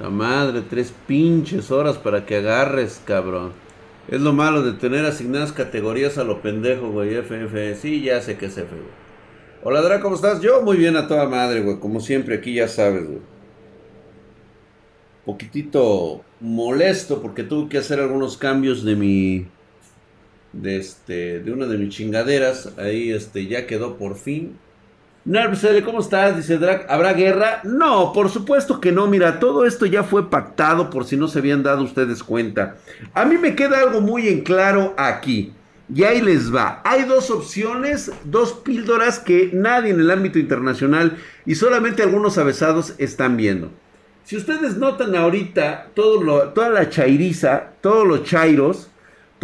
La madre, tres pinches horas para que agarres, cabrón. Es lo malo de tener asignadas categorías a lo pendejo, güey. FF. Sí, ya sé que es F, güey. Hola, Dra, ¿cómo estás? Yo muy bien a toda madre, güey. Como siempre, aquí ya sabes, güey. Poquitito molesto porque tuve que hacer algunos cambios de mi. De este. De una de mis chingaderas. Ahí este ya quedó por fin. Nervsele, ¿cómo estás? Dice Drag, ¿habrá guerra? No, por supuesto que no. Mira, todo esto ya fue pactado por si no se habían dado ustedes cuenta. A mí me queda algo muy en claro aquí. Y ahí les va. Hay dos opciones, dos píldoras que nadie en el ámbito internacional y solamente algunos avesados están viendo. Si ustedes notan ahorita toda la chairiza, todos los chairos,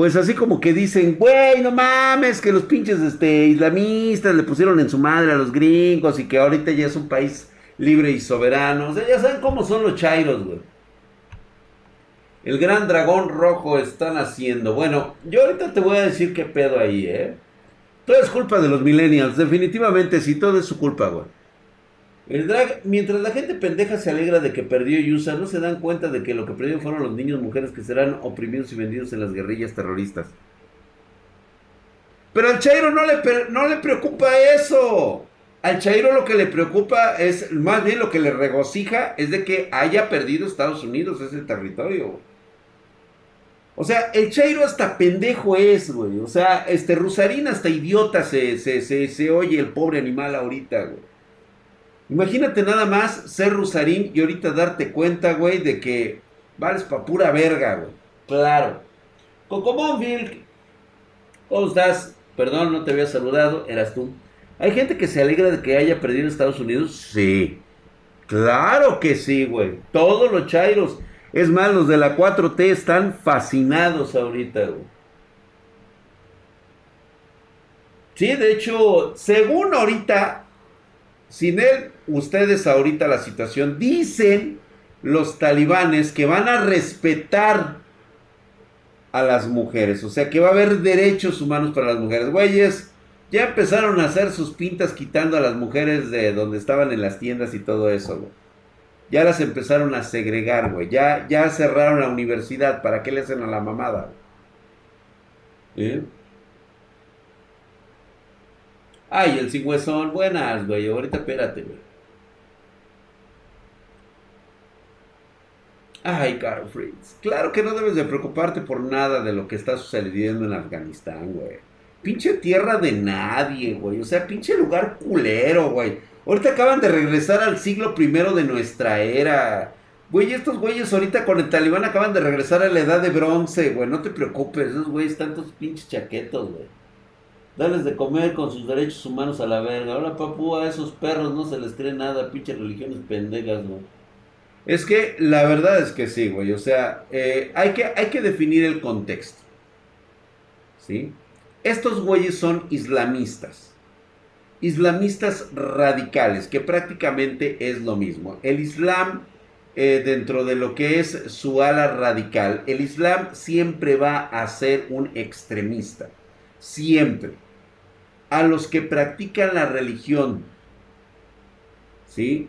pues así como que dicen, güey, no mames, que los pinches este, islamistas le pusieron en su madre a los gringos y que ahorita ya es un país libre y soberano. O sea, ya saben cómo son los chairos, güey. El gran dragón rojo están haciendo. Bueno, yo ahorita te voy a decir qué pedo ahí, ¿eh? Todo es culpa de los millennials, definitivamente, sí, todo es su culpa, güey. El drag, mientras la gente pendeja se alegra de que perdió Yusa, no se dan cuenta de que lo que perdieron fueron los niños y mujeres que serán oprimidos y vendidos en las guerrillas terroristas. Pero al Chairo no le, no le preocupa eso. Al Chairo lo que le preocupa es, más bien lo que le regocija, es de que haya perdido Estados Unidos ese territorio. O sea, el Chairo hasta pendejo es, güey. O sea, este Rusarín hasta idiota se, se, se, se oye el pobre animal ahorita, güey. Imagínate nada más ser Rusarín y ahorita darte cuenta, güey, de que vales pa' pura verga, güey. Claro. Cocomóvil, ¿cómo estás? Perdón, no te había saludado, eras tú. ¿Hay gente que se alegra de que haya perdido Estados Unidos? Sí. Claro que sí, güey. Todos los chairos. Es más, los de la 4T están fascinados ahorita, güey. Sí, de hecho, según ahorita, sin él, ustedes ahorita la situación, dicen los talibanes que van a respetar a las mujeres, o sea que va a haber derechos humanos para las mujeres. Güeyes, ya empezaron a hacer sus pintas quitando a las mujeres de donde estaban en las tiendas y todo eso. Ya las empezaron a segregar, güey. Ya, ya cerraron la universidad. ¿Para qué le hacen a la mamada? ¿Eh? Ay, el cingüezón, buenas, güey. Ahorita espérate, güey. Ay, Carl Fritz. Claro que no debes de preocuparte por nada de lo que está sucediendo en Afganistán, güey. Pinche tierra de nadie, güey. O sea, pinche lugar culero, güey. Ahorita acaban de regresar al siglo primero de nuestra era. Güey, estos güeyes ahorita con el talibán acaban de regresar a la edad de bronce, güey. No te preocupes, esos güeyes están todos pinches chaquetos, güey. Dales de comer con sus derechos humanos a la verga. Ahora, papu, a esos perros no se les cree nada, pinche religiones pendejas, güey. Es que la verdad es que sí, güey. O sea, eh, hay, que, hay que definir el contexto. ¿Sí? Estos güeyes son islamistas. Islamistas radicales, que prácticamente es lo mismo. El Islam, eh, dentro de lo que es su ala radical, el Islam siempre va a ser un extremista. Siempre a los que practican la religión, ¿sí?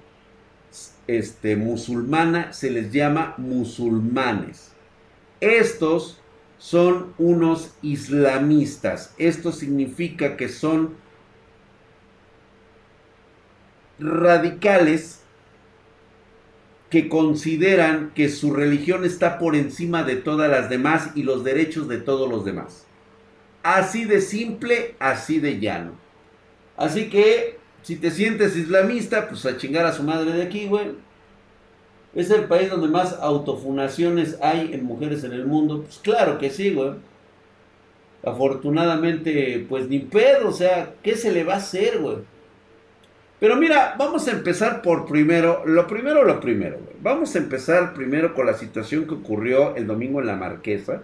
Este, musulmana se les llama musulmanes. Estos son unos islamistas. Esto significa que son radicales que consideran que su religión está por encima de todas las demás y los derechos de todos los demás. Así de simple, así de llano. Así que, si te sientes islamista, pues a chingar a su madre de aquí, güey. Es el país donde más autofunaciones hay en mujeres en el mundo. Pues claro que sí, güey. Afortunadamente, pues ni pedo, o sea, ¿qué se le va a hacer, güey? Pero mira, vamos a empezar por primero, lo primero, lo primero, güey. Vamos a empezar primero con la situación que ocurrió el domingo en la Marquesa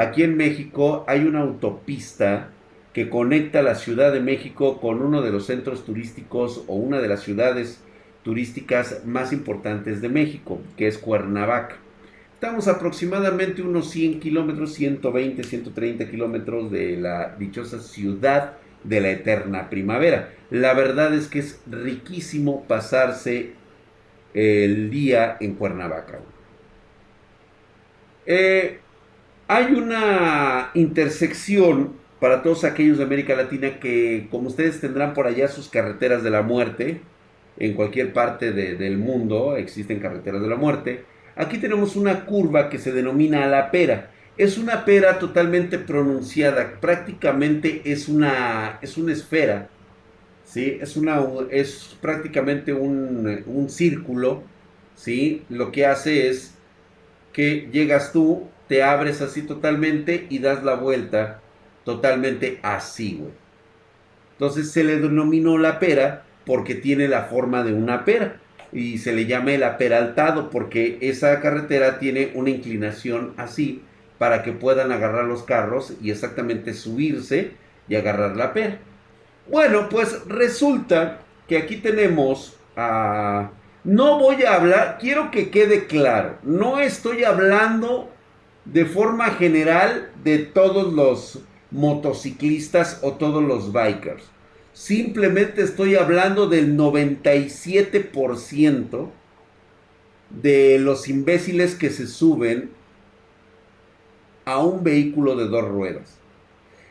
Aquí en México hay una autopista que conecta la Ciudad de México con uno de los centros turísticos o una de las ciudades turísticas más importantes de México, que es Cuernavaca. Estamos aproximadamente unos 100 kilómetros, 120, 130 kilómetros de la dichosa ciudad de la eterna primavera. La verdad es que es riquísimo pasarse el día en Cuernavaca. Eh, hay una intersección para todos aquellos de América Latina que, como ustedes tendrán por allá sus carreteras de la muerte, en cualquier parte del mundo existen carreteras de la muerte. Aquí tenemos una curva que se denomina la pera. Es una pera totalmente pronunciada, prácticamente es una, es una esfera, ¿sí? es, una, es prácticamente un, un círculo. ¿sí? Lo que hace es que llegas tú, te abres así totalmente y das la vuelta totalmente así, güey. Entonces se le denominó la pera porque tiene la forma de una pera y se le llama el aperaltado porque esa carretera tiene una inclinación así para que puedan agarrar los carros y exactamente subirse y agarrar la pera. Bueno, pues resulta que aquí tenemos a... No voy a hablar, quiero que quede claro, no estoy hablando de forma general de todos los motociclistas o todos los bikers. Simplemente estoy hablando del 97% de los imbéciles que se suben a un vehículo de dos ruedas.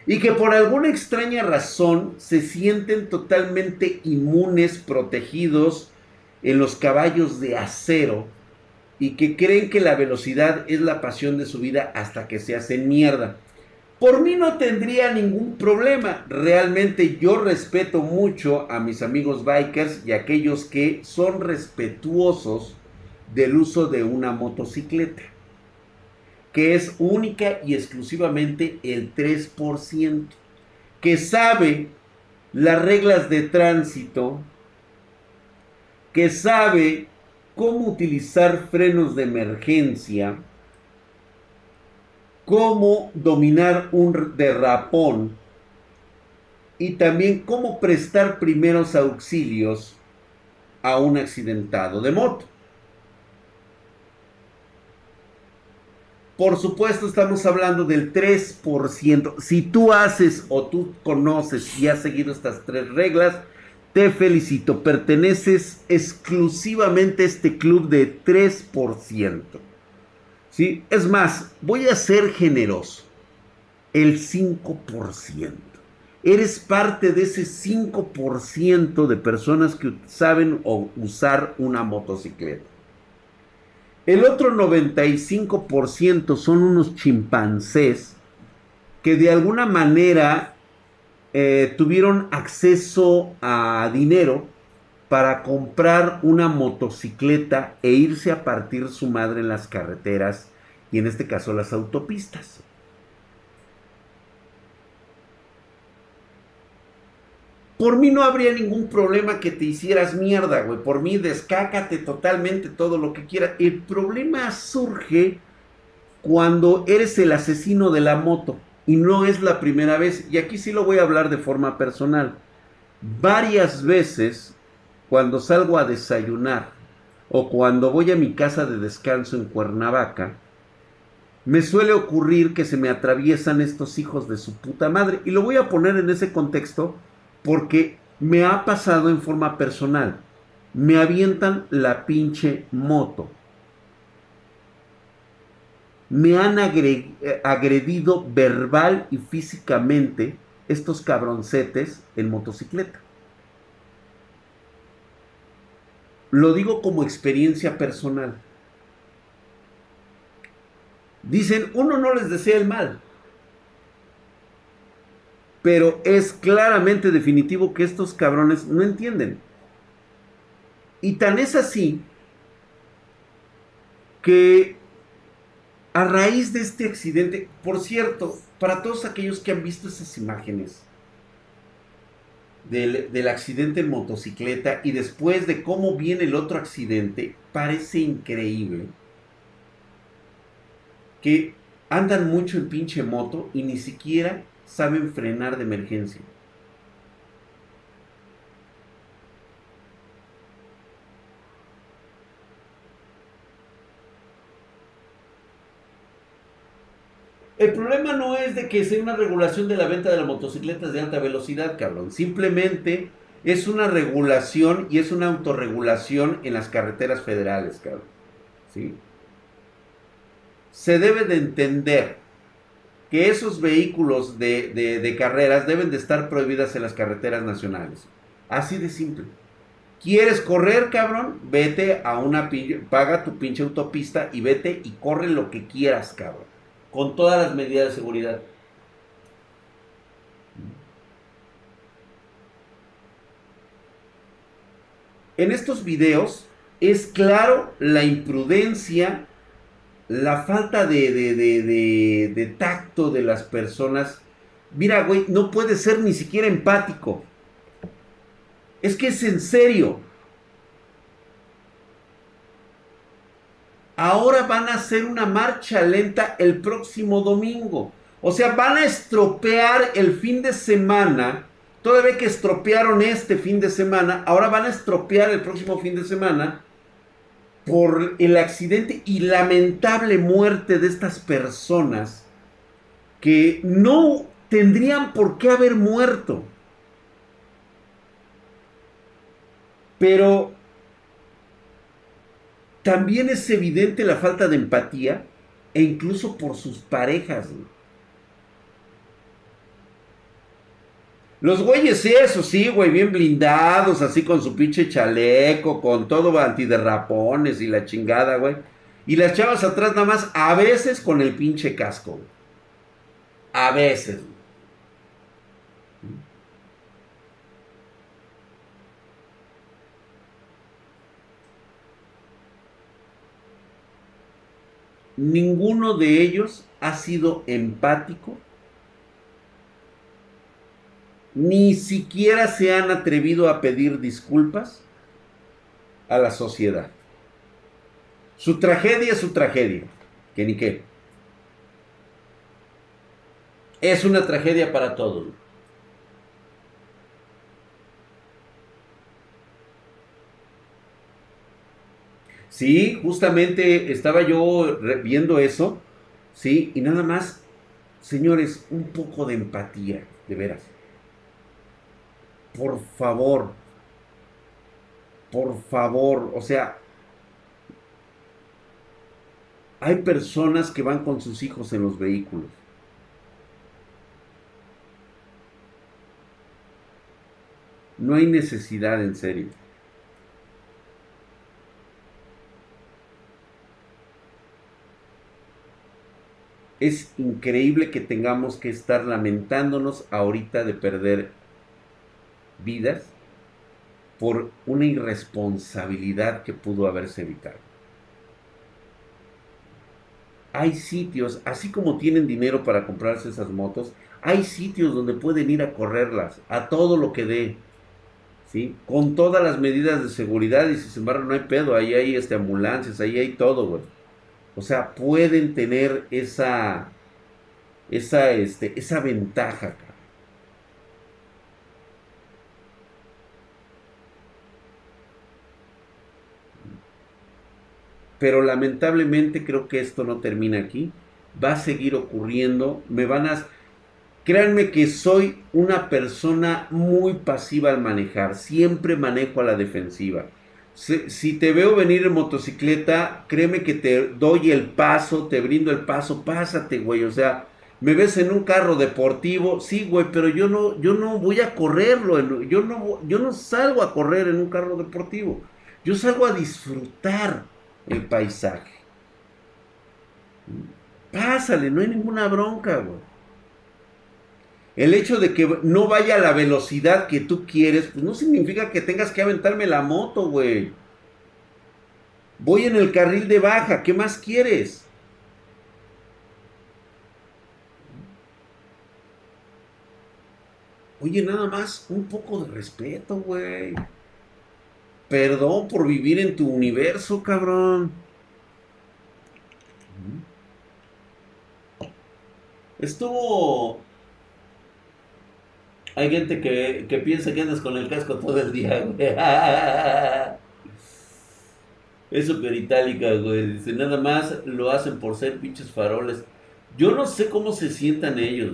Y que por alguna extraña razón se sienten totalmente inmunes, protegidos en los caballos de acero y que creen que la velocidad es la pasión de su vida hasta que se hacen mierda. Por mí no tendría ningún problema. Realmente yo respeto mucho a mis amigos bikers y a aquellos que son respetuosos del uso de una motocicleta, que es única y exclusivamente el 3%, que sabe las reglas de tránsito, que sabe cómo utilizar frenos de emergencia, cómo dominar un derrapón y también cómo prestar primeros auxilios a un accidentado de moto. Por supuesto estamos hablando del 3%. Si tú haces o tú conoces y has seguido estas tres reglas, te felicito. Perteneces exclusivamente a este club de 3%. ¿Sí? Es más, voy a ser generoso. El 5%. Eres parte de ese 5% de personas que saben usar una motocicleta. El otro 95% son unos chimpancés que de alguna manera eh, tuvieron acceso a dinero para comprar una motocicleta e irse a partir su madre en las carreteras y en este caso las autopistas. Por mí no habría ningún problema que te hicieras mierda, güey. Por mí descácate totalmente todo lo que quieras. El problema surge cuando eres el asesino de la moto. Y no es la primera vez. Y aquí sí lo voy a hablar de forma personal. Varias veces cuando salgo a desayunar o cuando voy a mi casa de descanso en Cuernavaca, me suele ocurrir que se me atraviesan estos hijos de su puta madre. Y lo voy a poner en ese contexto porque me ha pasado en forma personal. Me avientan la pinche moto. Me han agredido verbal y físicamente estos cabroncetes en motocicleta. Lo digo como experiencia personal. Dicen, uno no les desea el mal. Pero es claramente definitivo que estos cabrones no entienden. Y tan es así que a raíz de este accidente, por cierto, para todos aquellos que han visto esas imágenes, del, accidente en motocicleta y después de cómo viene el otro accidente, parece increíble que andan mucho en pinche moto y ni siquiera saben frenar de emergencia. El problema no es de que sea una regulación de la venta de las motocicletas de alta velocidad, cabrón. Simplemente es una regulación y es una autorregulación en las carreteras federales, cabrón. ¿Sí? Se debe de entender que esos vehículos de, de, carreras deben de estar prohibidas en las carreteras nacionales. Así de simple. ¿Quieres correr, cabrón? Vete a una paga tu pinche autopista y vete y corre lo que quieras, cabrón. Con todas las medidas de seguridad. En estos videos es claro la imprudencia, la falta de, de, tacto de las personas. Mira, güey, no puede ser ni siquiera empático. Es que es en serio. Ahora van a hacer una marcha lenta el próximo domingo. O sea, van a estropear el fin de semana Todavía que estropearon este fin de semana, ahora van a estropear el próximo fin de semana por el accidente y lamentable muerte de estas personas que no tendrían por qué haber muerto. Pero también es evidente la falta de empatía e incluso por sus parejas. Los güeyes, eso sí, güey, bien blindados, así con su pinche chaleco, con todo antiderrapones y la chingada, güey. Y las chavas atrás nada más, a veces con el pinche casco, güey. A veces, güey. Ninguno de ellos ha sido empático ni siquiera se han atrevido a pedir disculpas a la sociedad. Su tragedia es su tragedia, que ni qué. Es una tragedia para todos. Sí, justamente estaba yo viendo eso, sí, y nada más, señores, un poco de empatía, de veras por favor, por favor, o sea, hay personas que van con sus hijos en los vehículos. No hay necesidad, en serio. Es increíble que tengamos que estar lamentándonos ahorita de perder vidas por una irresponsabilidad que pudo haberse evitado. Hay sitios, así como tienen dinero para comprarse esas motos, hay sitios donde pueden ir a correrlas, a todo lo que dé, ¿sí? Con todas las medidas de seguridad y sin embargo no hay pedo, ahí hay este, ambulancias, ahí hay todo, güey. O sea, pueden tener esa, esa, este, esa ventaja, Pero lamentablemente creo que esto no termina aquí. Va a seguir ocurriendo. Me van a... Créanme que soy una persona muy pasiva al manejar. Siempre manejo a la defensiva. Si, te veo venir en motocicleta, créeme que te doy el paso, te brindo el paso, pásate, güey. O sea, me ves en un carro deportivo, sí, güey, pero yo no, yo no voy a correrlo. Yo no, yo no salgo a correr en un carro deportivo. Yo salgo a disfrutar el paisaje. Pásale, no hay ninguna bronca, güey. El hecho de que no vaya a la velocidad que tú quieres, pues no significa que tengas que aventarme la moto, güey. Voy en el carril de baja, ¿qué más quieres? Oye, nada más un poco de respeto, güey. Perdón por vivir en tu universo, cabrón. Estuvo... Hay gente que, piensa que andas con el casco todo el día, güey. Es súper itálica, güey. Dice, nada más lo hacen por ser pinches faroles. Yo no sé cómo se sientan ellos.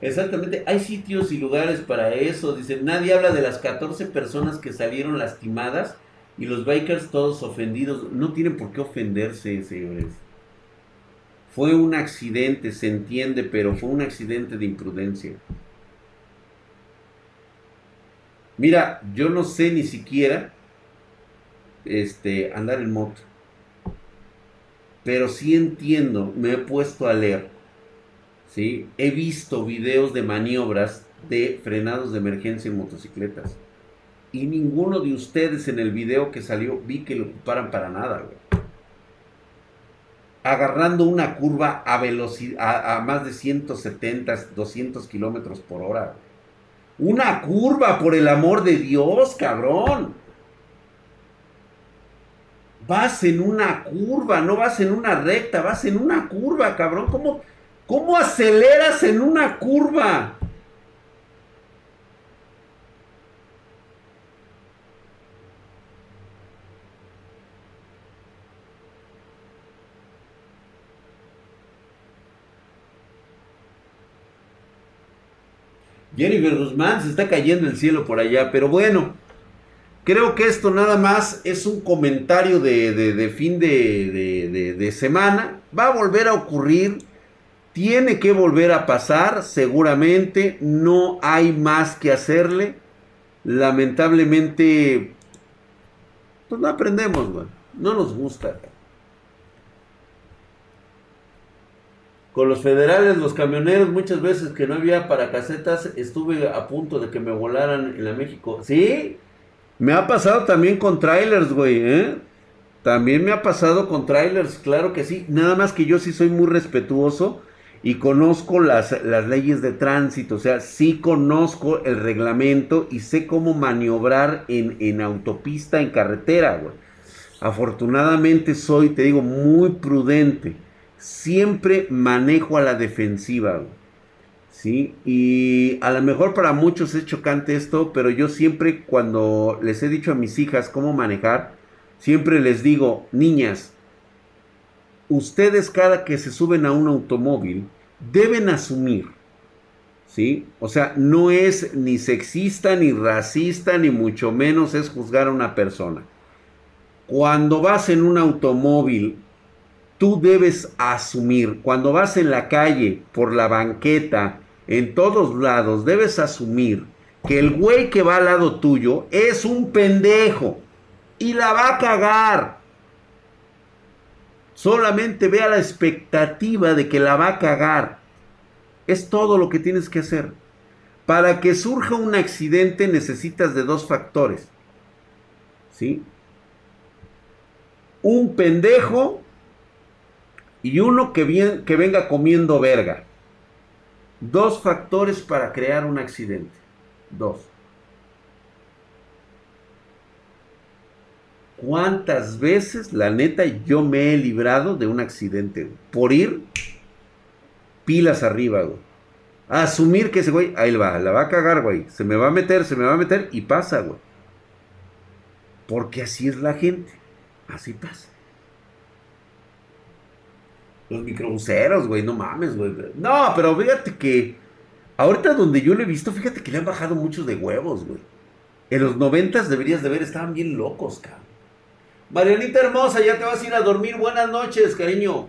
Exactamente, hay sitios y lugares para eso. Dice, nadie habla de las 14 personas que salieron lastimadas y los bikers todos ofendidos. No tienen por qué ofenderse, señores. Fue un accidente, se entiende, pero fue un accidente de imprudencia. Mira, yo no sé ni siquiera este, andar en moto. Pero sí entiendo, me he puesto a leer. ¿sí? He visto videos de maniobras de frenados de emergencia en motocicletas. Y ninguno de ustedes en el video que salió vi que lo ocuparan para nada, güey. Agarrando una curva a a, más de 170, 200 kilómetros por hora. Una curva, por el amor de Dios, cabrón. Vas en una curva, no vas en una recta, vas en una curva, cabrón. ¿Cómo, cómo aceleras en una curva? Jennifer Guzmán se está cayendo el cielo por allá, pero bueno, creo que esto nada más es un comentario de, fin de, de semana. Va a volver a ocurrir, tiene que volver a pasar, seguramente, no hay más que hacerle. Lamentablemente, pues no aprendemos, no nos gusta. Con los federales, los camioneros, muchas veces que no había para casetas, estuve a punto de que me volaran en la México. Sí, me ha pasado también con trailers, güey, ¿eh? También me ha pasado con trailers, claro que sí. Nada más que yo sí soy muy respetuoso y conozco las, las leyes de tránsito. O sea, sí conozco el reglamento y sé cómo maniobrar en, en autopista, en carretera, güey. Afortunadamente soy, te digo, muy prudente siempre manejo a la defensiva. ¿Sí? Y a lo mejor para muchos es chocante esto, pero yo siempre cuando les he dicho a mis hijas cómo manejar, siempre les digo, niñas, ustedes cada que se suben a un automóvil deben asumir, ¿sí? O sea, no es ni sexista, ni racista, ni mucho menos es juzgar a una persona. Cuando vas en un automóvil tú debes asumir, cuando vas en la calle, por la banqueta, en todos lados, debes asumir que el güey que va al lado tuyo es un pendejo y la va a cagar. Solamente vea la expectativa de que la va a cagar. Es todo lo que tienes que hacer. Para que surja un accidente necesitas de dos factores. ¿Sí? Un pendejo y uno que, venga comiendo verga. Dos factores para crear un accidente. Dos. ¿Cuántas veces, la neta, yo me he librado de un accidente? Por ir pilas arriba, güey. asumir que ese güey, ahí va, la va a cagar, güey. Se me va a meter, se me va a meter y pasa, güey. Porque así es la gente. Así pasa. Los microbuseros, güey, no mames, güey. No, pero fíjate que ahorita donde yo lo he visto, fíjate que le han bajado muchos de huevos, güey. En los noventas deberías de ver, estaban bien locos, cabrón. Marianita hermosa, ya te vas a ir a dormir. Buenas noches, cariño.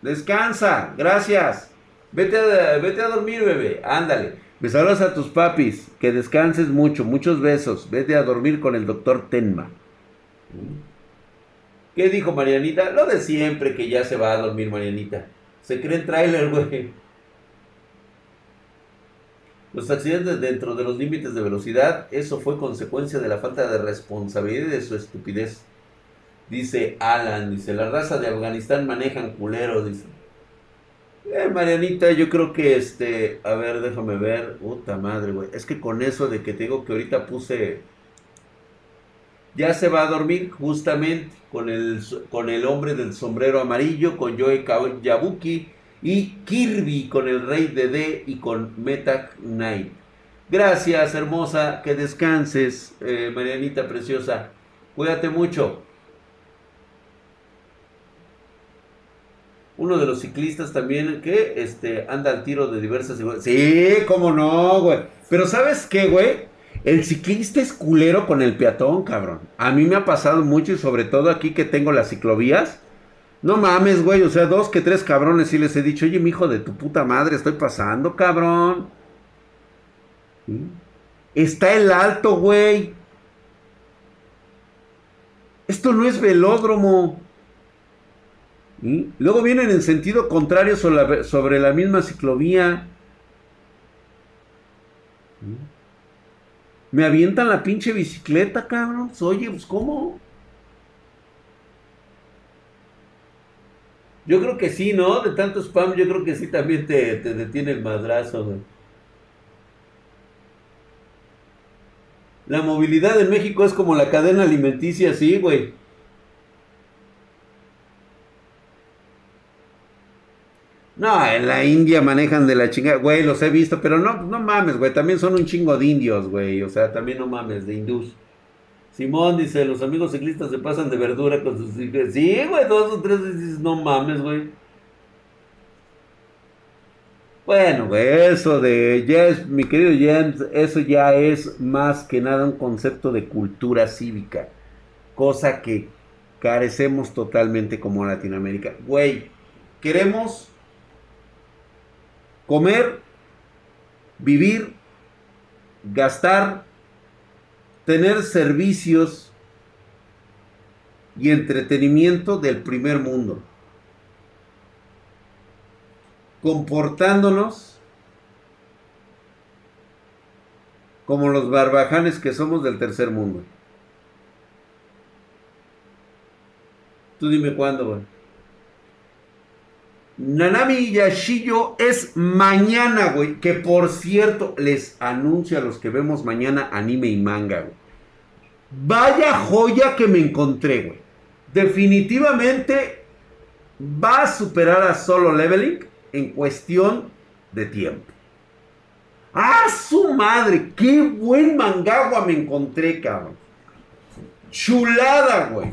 Descansa, gracias. Vete a, vete a dormir, bebé. Ándale. Saludas a tus papis. Que descanses mucho. Muchos besos. Vete a dormir con el doctor Tenma. ¿Qué dijo Marianita? Lo de siempre, que ya se va a dormir Marianita. Se cree en tráiler, güey. Los accidentes dentro de los límites de velocidad, eso fue consecuencia de la falta de responsabilidad y de su estupidez. Dice Alan, dice, la raza de Afganistán manejan culeros, dice. Eh, Marianita, yo creo que este, a ver, déjame ver, puta madre, güey. Es que con eso de que te digo que ahorita puse ya se va a dormir justamente con el, con el hombre del sombrero amarillo, con Joe Yabuki y Kirby con el rey de D y con Metak Knight. Gracias, hermosa, que descanses, eh, Marianita preciosa. Cuídate mucho. uno de los ciclistas también que este, anda al tiro de diversas... Sí, cómo no, güey. Pero ¿sabes qué, güey? El ciclista es culero con el peatón, cabrón. A mí me ha pasado mucho y sobre todo aquí que tengo las ciclovías. No mames, güey. O sea, dos que tres cabrones y les he dicho, oye, mi hijo de tu puta madre, estoy pasando, cabrón. Está el alto, güey. Esto no es velódromo. Luego vienen en sentido contrario sobre la, misma ciclovía. Me avientan la pinche bicicleta, cabrón. Oye, pues ¿cómo? Yo creo que sí, ¿no? De tanto spam, yo creo que sí también te, te detiene el madrazo, güey. La movilidad en México es como la cadena alimenticia, sí, güey. No, en la India manejan de la chingada, güey, los he visto, pero no, no mames, güey, también son un chingo de indios, güey, o sea, también no mames, de hindús. Simón dice, los amigos ciclistas se pasan de verdura con sus hijos. Sí, güey, dos o tres dices, no mames, güey. Bueno, güey, eso de, ya mi querido James, eso ya es más que nada un concepto de cultura cívica, cosa que carecemos totalmente como Latinoamérica. Güey, queremos comer, vivir, gastar, tener servicios y entretenimiento del primer mundo. Comportándonos como los barbajanes que somos del tercer mundo. Tú dime cuándo, güey. Nanami Yashillo es mañana, güey. Que por cierto, les anuncio a los que vemos mañana anime y manga, güey. Vaya joya que me encontré, güey. Definitivamente va a superar a Solo Leveling en cuestión de tiempo. ¡Ah, su madre! ¡Qué buen mangagua me encontré, cabrón! Chulada, güey.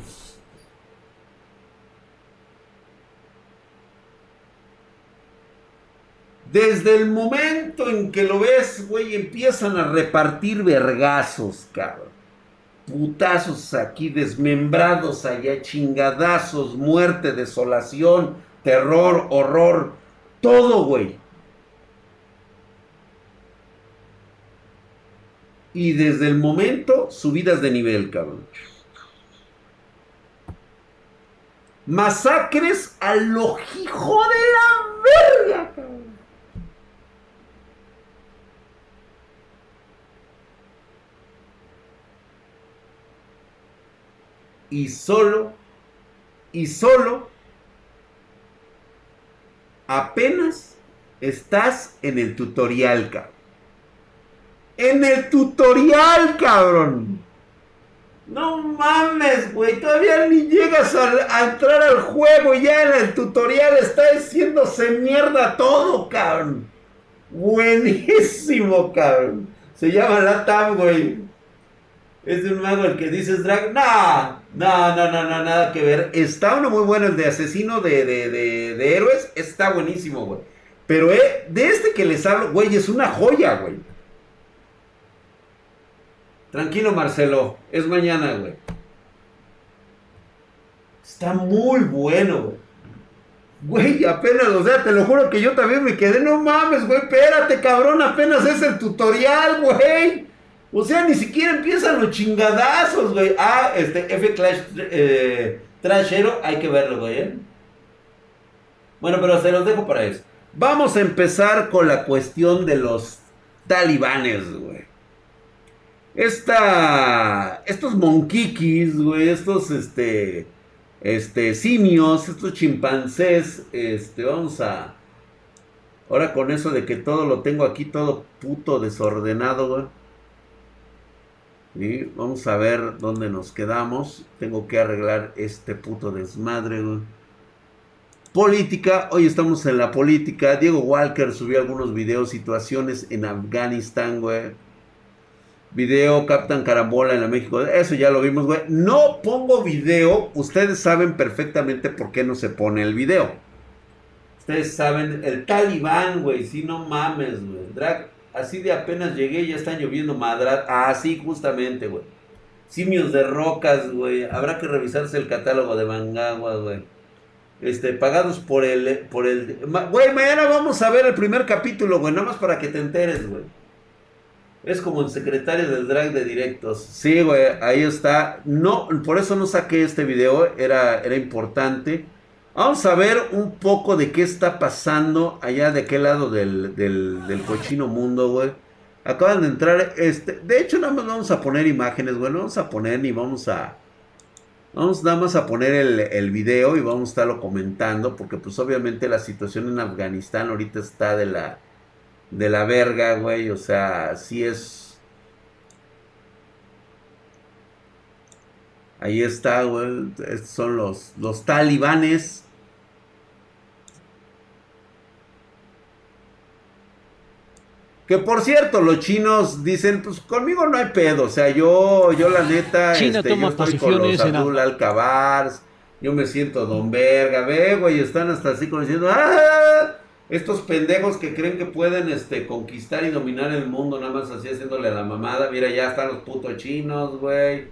Desde el momento en que lo ves, güey, empiezan a repartir vergazos, cabrón. Putazos aquí, desmembrados allá, chingadazos, muerte, desolación, terror, horror, todo, güey. Y desde el momento, subidas de nivel, cabrón. Masacres al hijo de la verga, cabrón. Y solo, y solo, apenas estás en el tutorial, cabrón. En el tutorial, cabrón. No mames, güey. Todavía ni llegas a, entrar al juego. Ya en el tutorial está haciéndose mierda todo, cabrón. Buenísimo, cabrón. Se llama la TAM, güey. Es de un mago el que dices drag. No, no, no, no, no, nada que ver. Está uno muy bueno, el de asesino de, de, de, héroes. Está buenísimo, güey. Pero eh, de este que les hablo, güey, es una joya, güey. Tranquilo, Marcelo. Es mañana, güey. Está muy bueno, güey. Güey, apenas, o sea, te lo juro que yo también me quedé. No mames, güey, espérate, cabrón. Apenas es el tutorial, güey. O sea, ni siquiera empiezan los chingadazos, güey. Ah, este F Clash eh, Trashero, hay que verlo, güey. ¿eh? Bueno, pero se los dejo para eso. Vamos a empezar con la cuestión de los talibanes, güey. Esta, estos monquiquis, güey, estos, este, este, simios, estos chimpancés, este, vamos a, ahora con eso de que todo lo tengo aquí todo puto desordenado, güey. Vamos a ver dónde nos quedamos. Tengo que arreglar este puto desmadre, Política, hoy estamos en la política. Diego Walker subió algunos videos, situaciones en Afganistán, güey. Video Captain Carambola en la México. Eso ya lo vimos, güey. No pongo video. Ustedes saben perfectamente por qué no se pone el video. Ustedes saben, el talibán, güey, sí, no mames, güey. Drag, así de apenas llegué, ya están lloviendo madras. Ah, sí, justamente, güey. Simios de rocas, güey. Habrá que revisarse el catálogo de Mangagua, güey. Este, pagados por el, por el... Güey, mañana vamos a ver el primer capítulo, güey, nada más para que te enteres, güey. Es como el secretario del drag de directos. Sí, güey, ahí está. No, por eso no saqué este video, era, era importante. Vamos a ver un poco de qué está pasando allá de aquel lado del, del, cochino mundo, güey. Acaban de entrar, este, de hecho nada más vamos a poner imágenes, güey, no vamos a poner ni vamos a... Vamos nada más a poner el, el video y vamos a estarlo comentando, porque pues obviamente la situación en Afganistán ahorita está de la de la verga, güey. O sea, sí es. Ahí está, güey. Estos son los, los talibanes. Que por cierto, los chinos dicen, pues conmigo no hay pedo. O sea, yo, yo la neta, China este, toma yo estoy con los Abdul Alcabars. Yo me siento don verga, ve, güey. Están hasta así como diciendo, ¡ah! Estos pendejos que creen que pueden este, conquistar y dominar el mundo, nada más así haciéndole la mamada. Mira, ya están los putos chinos, güey.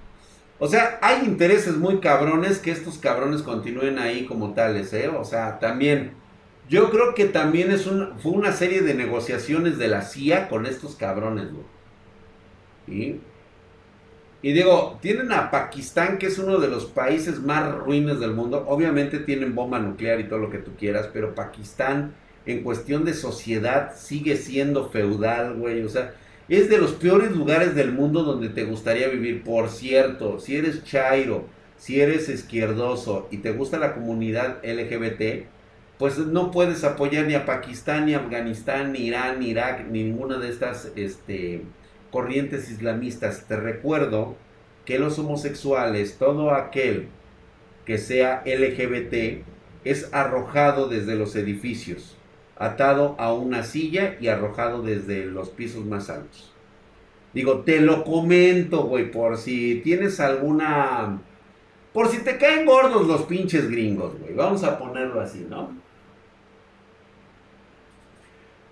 O sea, hay intereses muy cabrones que estos cabrones continúen ahí como tales, ¿eh? O sea, también. Yo creo que también es un, fue una serie de negociaciones de la CIA con estos cabrones, güey. ¿Y? Y digo, tienen a Pakistán, que es uno de los países más ruines del mundo. Obviamente tienen bomba nuclear y todo lo que tú quieras, pero Pakistán en cuestión de sociedad sigue siendo feudal, güey. O sea, es de los peores lugares del mundo donde te gustaría vivir. Por cierto, si eres chairo, si eres izquierdoso y te gusta la comunidad LGBT, pues no puedes apoyar ni a Pakistán, ni a Afganistán, ni Irán, ni Irak, ni ninguna de estas este, corrientes islamistas. Te recuerdo que los homosexuales, todo aquel que sea LGBT, es arrojado desde los edificios atado a una silla y arrojado desde los pisos más altos. Digo, te lo comento, güey, por si tienes alguna... Por si te caen gordos los pinches gringos, güey. Vamos a ponerlo así, ¿no?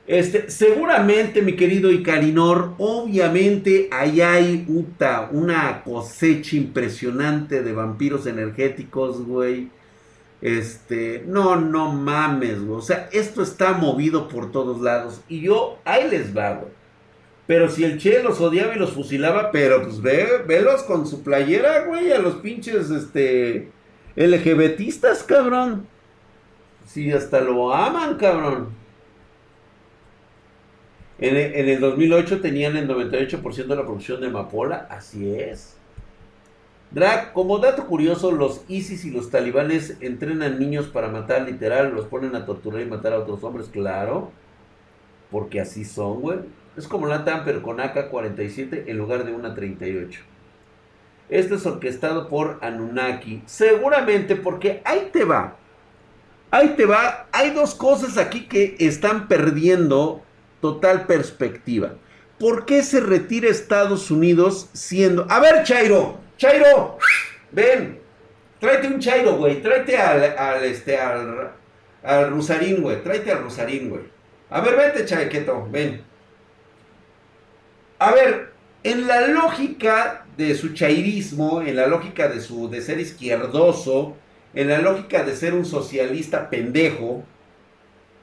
Este, seguramente, mi querido Icarinor, obviamente ahí hay una cosecha impresionante de vampiros energéticos, güey este, no, no mames, güey. O sea, esto está movido por todos lados. Y yo, ahí les va, güey. Pero si el Che los odiaba y los fusilaba, pero pues ve, velos con su playera, güey, a los pinches, este, LGBTistas, cabrón. Si hasta lo aman, cabrón. En, en el 2008 tenían el 98% de la producción de amapola, así es. Drag, como dato curioso, los ISIS y los talibanes entrenan niños para matar literal, los ponen a torturar y matar a otros hombres, claro. Porque así son, güey. Es como la TAM, pero con AK-47 en lugar de una 38. Esto es orquestado por Anunnaki. Seguramente porque ahí te va. Ahí te va. Hay dos cosas aquí que están perdiendo total perspectiva. ¿Por qué se retira Estados Unidos siendo... A ver, Chairo. Chairo, ven, tráete un Chairo, güey, tráete al, al, este, al, al Rusarín, güey, tráete al Rusarín, güey. A ver, vente, Chaiqueto, ven. A ver, en la lógica de su chairismo, en la lógica de su de ser izquierdoso, en la lógica de ser un socialista pendejo,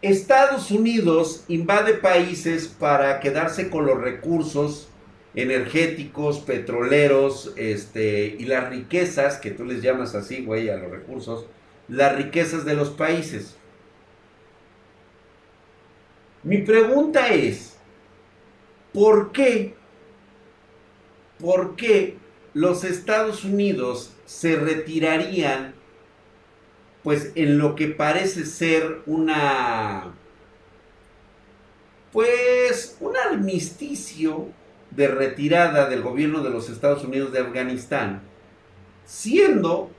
Estados Unidos invade países para quedarse con los recursos energéticos, petroleros, este, y las riquezas, que tú les llamas así, güey, a los recursos, las riquezas de los países. Mi pregunta es, ¿por qué, por qué los Estados Unidos se retirarían, pues, en lo que parece ser una, pues, un armisticio de retirada del gobierno de los Estados Unidos de Afganistán, siendo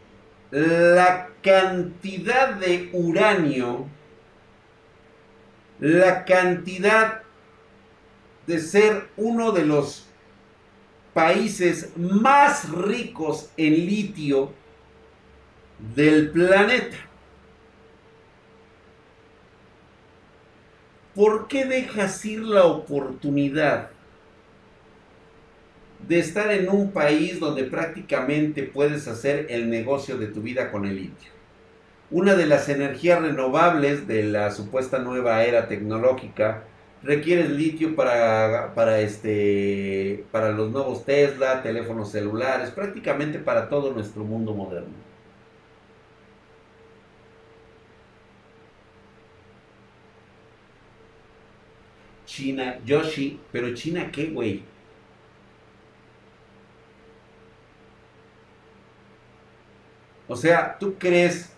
la cantidad de uranio, la cantidad de ser uno de los países más ricos en litio del planeta. ¿por qué dejas ir la oportunidad de estar en un país donde prácticamente puedes hacer el negocio de tu vida con el litio? Una de las energías renovables de la supuesta nueva era tecnológica requiere litio para, para, este, para los nuevos Tesla, teléfonos celulares, prácticamente para todo nuestro mundo moderno. China, Yoshi, pero China qué, güey? O sea, ¿tú crees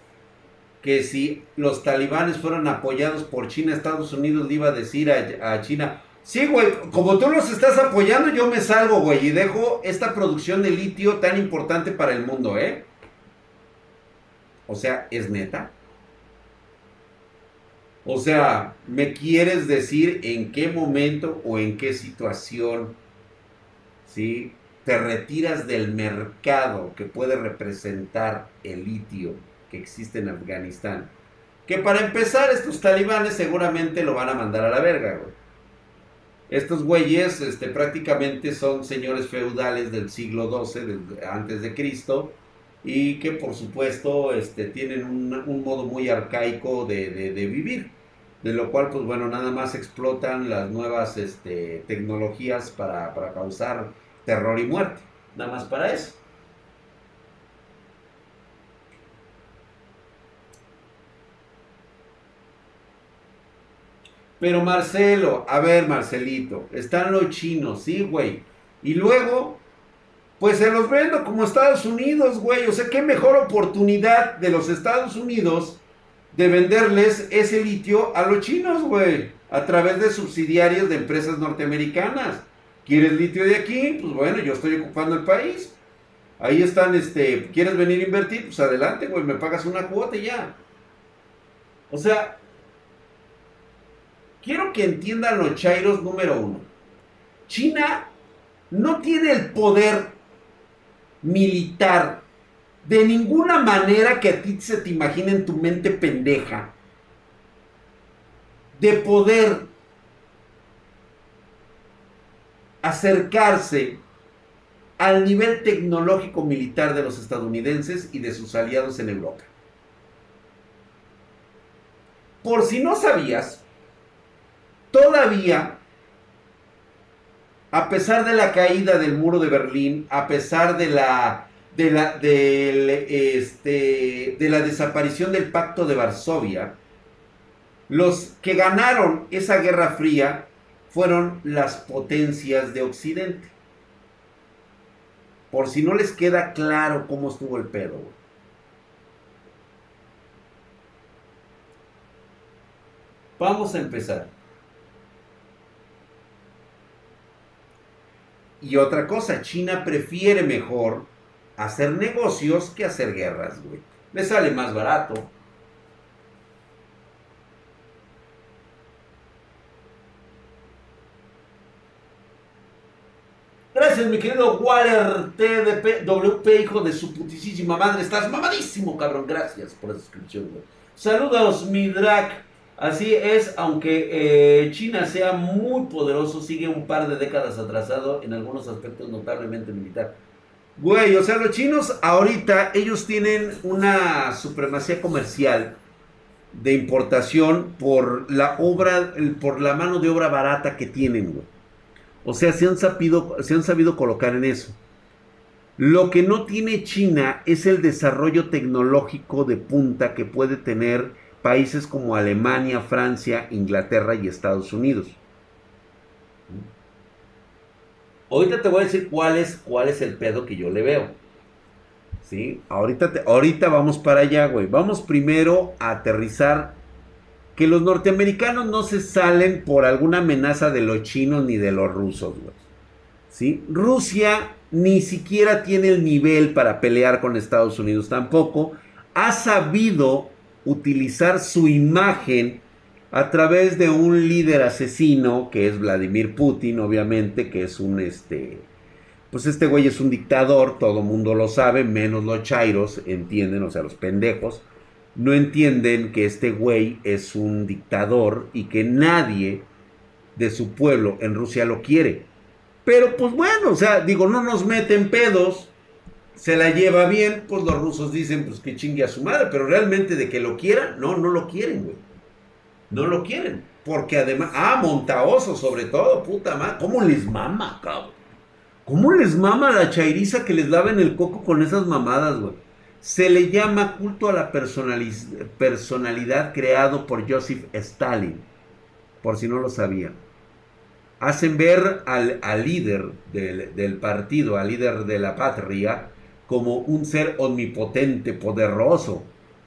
que si los talibanes fueron apoyados por China, Estados Unidos iba a decir a, China, sí, güey, como tú los estás apoyando, yo me salgo, güey, y dejo esta producción de litio tan importante para el mundo, ¿eh? O sea, ¿es neta? O sea, ¿me quieres decir en qué momento o en qué situación, ¿sí? Te retiras del mercado que puede representar el litio que existe en Afganistán. Que para empezar, estos talibanes seguramente lo van a mandar a la verga, güey. Estos güeyes este, prácticamente son señores feudales del siglo XII, antes de Cristo, y que por supuesto este, tienen un, modo muy arcaico de, vivir, de lo cual pues bueno, nada más explotan las nuevas este, tecnologías para, para causar terror y muerte, nada más para eso. Pero Marcelo, a ver Marcelito, están los chinos, sí, güey. Y luego, pues se los vendo como Estados Unidos, güey. O sea, qué mejor oportunidad de los Estados Unidos de venderles ese litio a los chinos, güey. A través de subsidiarios de empresas norteamericanas. ¿Quieres litio de aquí? Pues bueno, yo estoy ocupando el país. Ahí están, este, ¿quieres venir a invertir? Pues adelante, güey, me pagas una cuota y ya. O sea, quiero que entiendan los chairos número uno. China no tiene el poder militar de ninguna manera que a ti se te imagine en tu mente pendeja de poder acercarse al nivel tecnológico militar de los estadounidenses y de sus aliados en Europa. Por si no sabías, todavía, a pesar de la caída del muro de Berlín, a pesar de la, de la, este, de la desaparición del pacto de Varsovia, los que ganaron esa guerra fría fueron las potencias de Occidente. Por si no les queda claro cómo estuvo el pedo. Vamos a empezar. Y otra cosa, China prefiere mejor hacer negocios que hacer guerras, güey. Le sale más barato. Gracias, mi querido Waller TDP, hijo de su putísima madre. Estás mamadísimo, cabrón. Gracias por la suscripción, güey. Saludos, mi drag. Así es, aunque eh, China sea muy poderoso, sigue un par de décadas atrasado en algunos aspectos notablemente militar. Güey, o sea, los chinos ahorita, ellos tienen una supremacía comercial de importación por la obra, por la mano de obra barata que tienen, güey. O sea, se han, sabido, se han sabido colocar en eso. Lo que no tiene China es el desarrollo tecnológico de punta que puede tener países como Alemania, Francia, Inglaterra y Estados Unidos. Ahorita te voy a decir cuál es, cuál es el pedo que yo le veo. ¿Sí? Ahorita, ahorita vamos para allá, güey. Vamos primero a aterrizar que los norteamericanos no se salen por alguna amenaza de los chinos ni de los rusos, güey. ¿Sí? Rusia ni siquiera tiene el nivel para pelear con Estados Unidos tampoco. Ha sabido utilizar su imagen a través de un líder asesino que es Vladimir Putin, obviamente, que es un este pues este güey es un dictador, todo mundo lo sabe, menos los chairos, entienden, o sea, los pendejos. no entienden que este güey es un dictador y que nadie de su pueblo en Rusia lo quiere. Pero pues bueno, o sea, digo, no nos meten pedos, se la lleva bien, pues los rusos dicen, pues que chingue a su madre, pero realmente de que lo quieran, no, no lo quieren, güey. No lo quieren. Porque además, ah, Montaoso sobre todo, puta madre, ¿cómo les mama, cabrón? ¿Cómo les mama la chairiza que les laven el coco con esas mamadas, güey? Se le llama culto a la personalidad creado por Joseph Stalin, por si no lo sabían. Hacen ver al, líder del, del, partido, al líder de la patria, como un ser omnipotente, poderoso,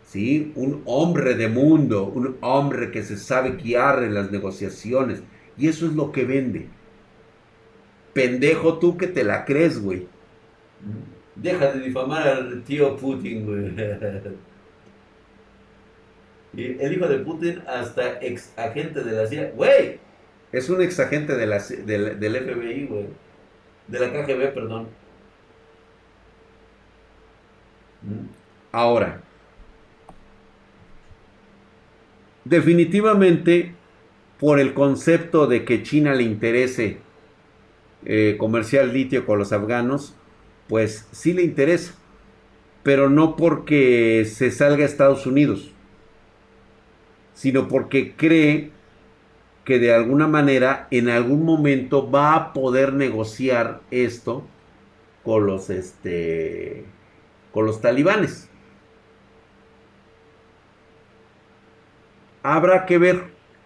¿sí? Un hombre de mundo, un hombre que se sabe guiar en las negociaciones. Y eso es lo que vende. Pendejo tú que te la crees, güey. Deja de difamar al tío Putin, güey. El hijo de Putin hasta ex agente de la CIA. Güey, es un ex agente de la, del, del FBI, güey. De la KGB, perdón. Ahora, definitivamente por el concepto de que China le interese eh, comercial litio con los afganos, pues sí le interesa, pero no porque se salga a Estados Unidos, sino porque cree que de alguna manera en algún momento va a poder negociar esto con los este con los talibanes. Habrá que ver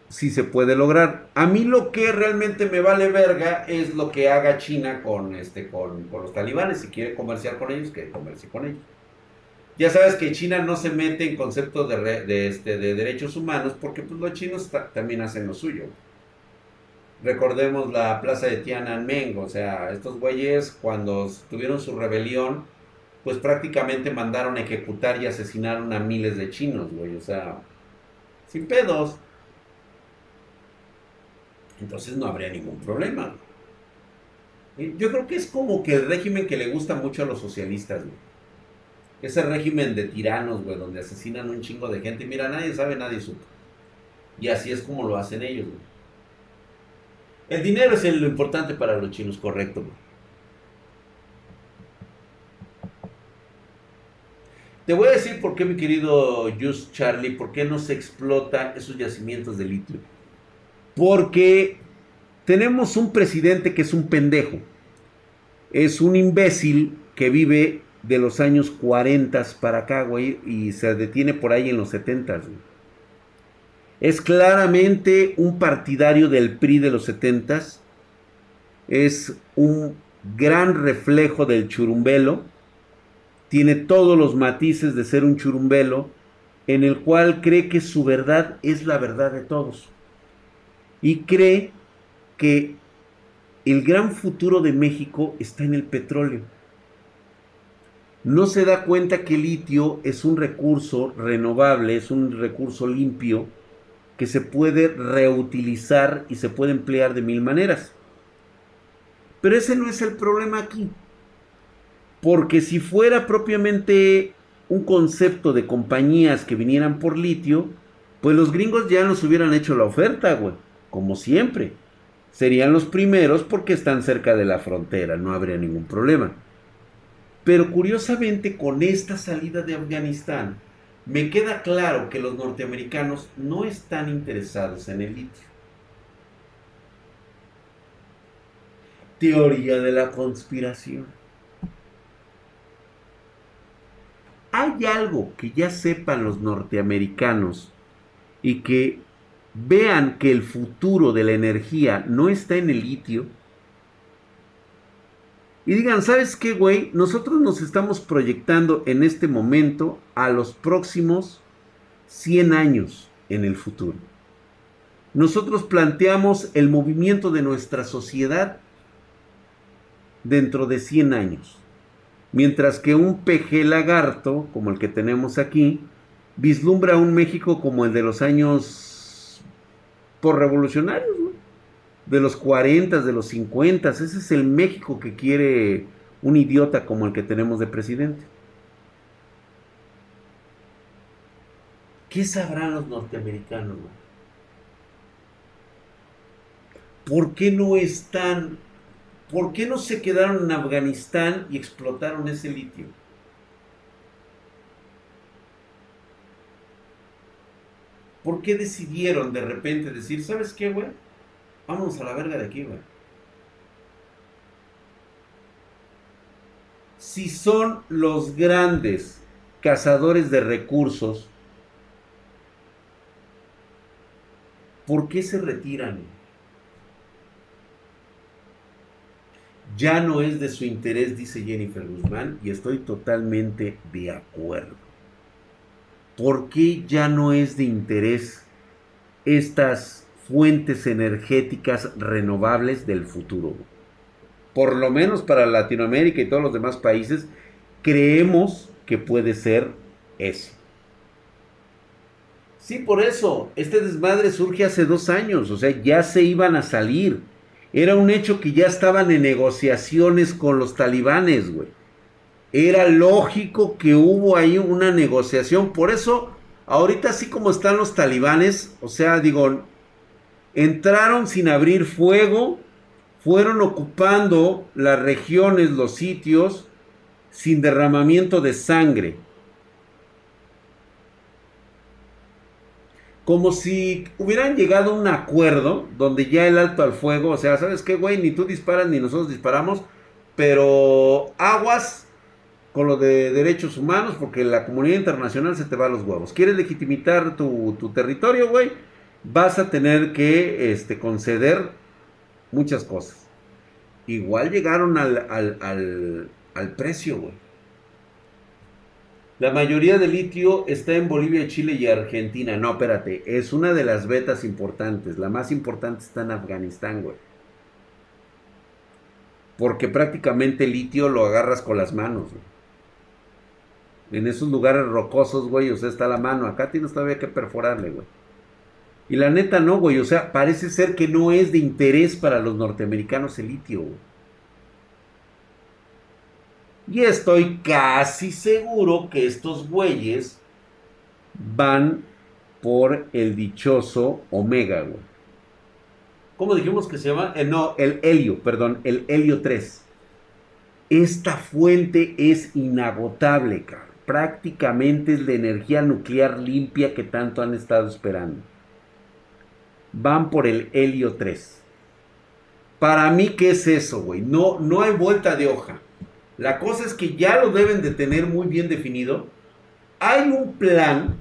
si se puede lograr. A mí lo que realmente me vale verga es lo que haga China con, este, con, los talibanes. Si quiere comerciar con ellos, que comercie con ellos. Ya sabes que China no se mete en conceptos de, este, de derechos humanos porque pues, los chinos también hacen lo suyo. Recordemos la plaza de Tiananmen, o sea, estos güeyes cuando tuvieron su rebelión, pues prácticamente mandaron a ejecutar y asesinaron a miles de chinos, güey, o sea, sin pedos. Entonces no habría ningún problema. Yo creo que es como que el régimen que le gusta mucho a los socialistas. Ese régimen de tiranos, güey, donde asesinan un chingo de gente. Mira, nadie sabe, nadie supo. Y así es como lo hacen ellos, güey. El dinero es lo importante para los chinos, correcto, güey. Te voy a decir por qué, mi querido Just Charlie, por qué no se explota esos yacimientos de litio. Porque tenemos un presidente que es un pendejo. Es un imbécil que vive de los años 40 para acá, güey, y se detiene por ahí en los 70, güey. Es claramente un partidario del PRI de los 70 Es un gran reflejo del churumbelo tiene todos los matices de ser un churumbelo, en el cual cree que su verdad es la verdad de todos. Y cree que el gran futuro de México está en el petróleo. No se da cuenta que el litio es un recurso renovable, es un recurso limpio que se puede reutilizar y se puede emplear de mil maneras. Pero ese no es el problema aquí. Porque si fuera propiamente un concepto de compañías que vinieran por litio, pues los gringos ya nos hubieran hecho la oferta, güey. Como siempre. Serían los primeros porque están cerca de la frontera, no habría ningún problema. Pero curiosamente con esta salida de Afganistán, me queda claro que los norteamericanos no están interesados en el litio. Teoría de la conspiración. ¿Hay algo que ya sepan los norteamericanos y que vean que el futuro de la energía no está en el litio? Y digan, ¿sabes qué, güey? Nosotros nos estamos proyectando en este momento a los próximos 100 años en el futuro. Nosotros planteamos el movimiento de nuestra sociedad dentro de 100 años. Mientras que un peje lagarto, como el que tenemos aquí, vislumbra un México como el de los años por revolucionarios, de los 40, de los 50. Ese es el México que quiere un idiota como el que tenemos de presidente. ¿Qué sabrán los norteamericanos? ¿Por qué no están, por qué no se quedaron en Afganistán y explotaron ese litio? ¿Por qué decidieron de repente decir, ¿sabes qué, güey? Vámonos a la verga de aquí, güey. Si son los grandes cazadores de recursos, ¿por qué se retiran? Ya no es de su interés, dice Jennifer Guzmán, y estoy totalmente de acuerdo. ¿Por qué ya no es de interés estas fuentes energéticas renovables del futuro? Por lo menos para Latinoamérica y todos los demás países, creemos que puede ser eso. Sí, por eso, este desmadre surge hace dos años, o sea, ya se iban a salir. Era un hecho que ya estaban en negociaciones con los talibanes, güey. Era lógico que hubo ahí una negociación. Por eso, ahorita así como están los talibanes, o sea, digo, entraron sin abrir fuego, fueron ocupando las regiones, los sitios, sin derramamiento de sangre. Como si hubieran llegado a un acuerdo donde ya el alto al fuego, o sea, ¿sabes qué, güey? Ni tú disparas ni nosotros disparamos, pero aguas con lo de derechos humanos porque la comunidad internacional se te va a los huevos. ¿Quieres legitimar tu, territorio, güey? Vas a tener que este, conceder muchas cosas. Igual llegaron al, precio, güey. La mayoría de litio está en Bolivia, Chile y Argentina. No, espérate, es una de las vetas importantes. La más importante está en Afganistán, güey. Porque prácticamente el litio lo agarras con las manos, güey. En esos lugares rocosos, güey, o sea, está la mano. Acá tienes todavía que perforarle, güey. Y la neta no, güey. O sea, parece ser que no es de interés para los norteamericanos el litio, güey. Y estoy casi seguro que estos güeyes van por el dichoso Omega, güey. ¿Cómo dijimos que se llama? Eh, no, el helio, perdón, el helio 3. Esta fuente es inagotable, cabrón. Prácticamente es la energía nuclear limpia que tanto han estado esperando. Van por el helio 3. Para mí, ¿qué es eso, güey? No, no hay vuelta de hoja. La cosa es que ya lo deben de tener muy bien definido. Hay un plan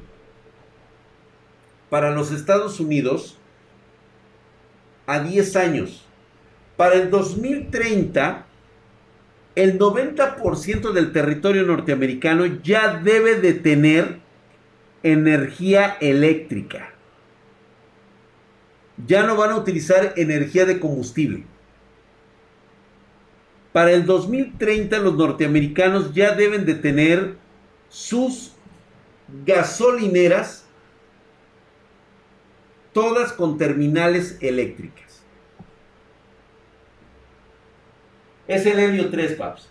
para los Estados Unidos a 10 años. Para el 2030, el 90% del territorio norteamericano ya debe de tener energía eléctrica. Ya no van a utilizar energía de combustible. Para el 2030 los norteamericanos ya deben de tener sus gasolineras todas con terminales eléctricas. Es el helio 3, Paps.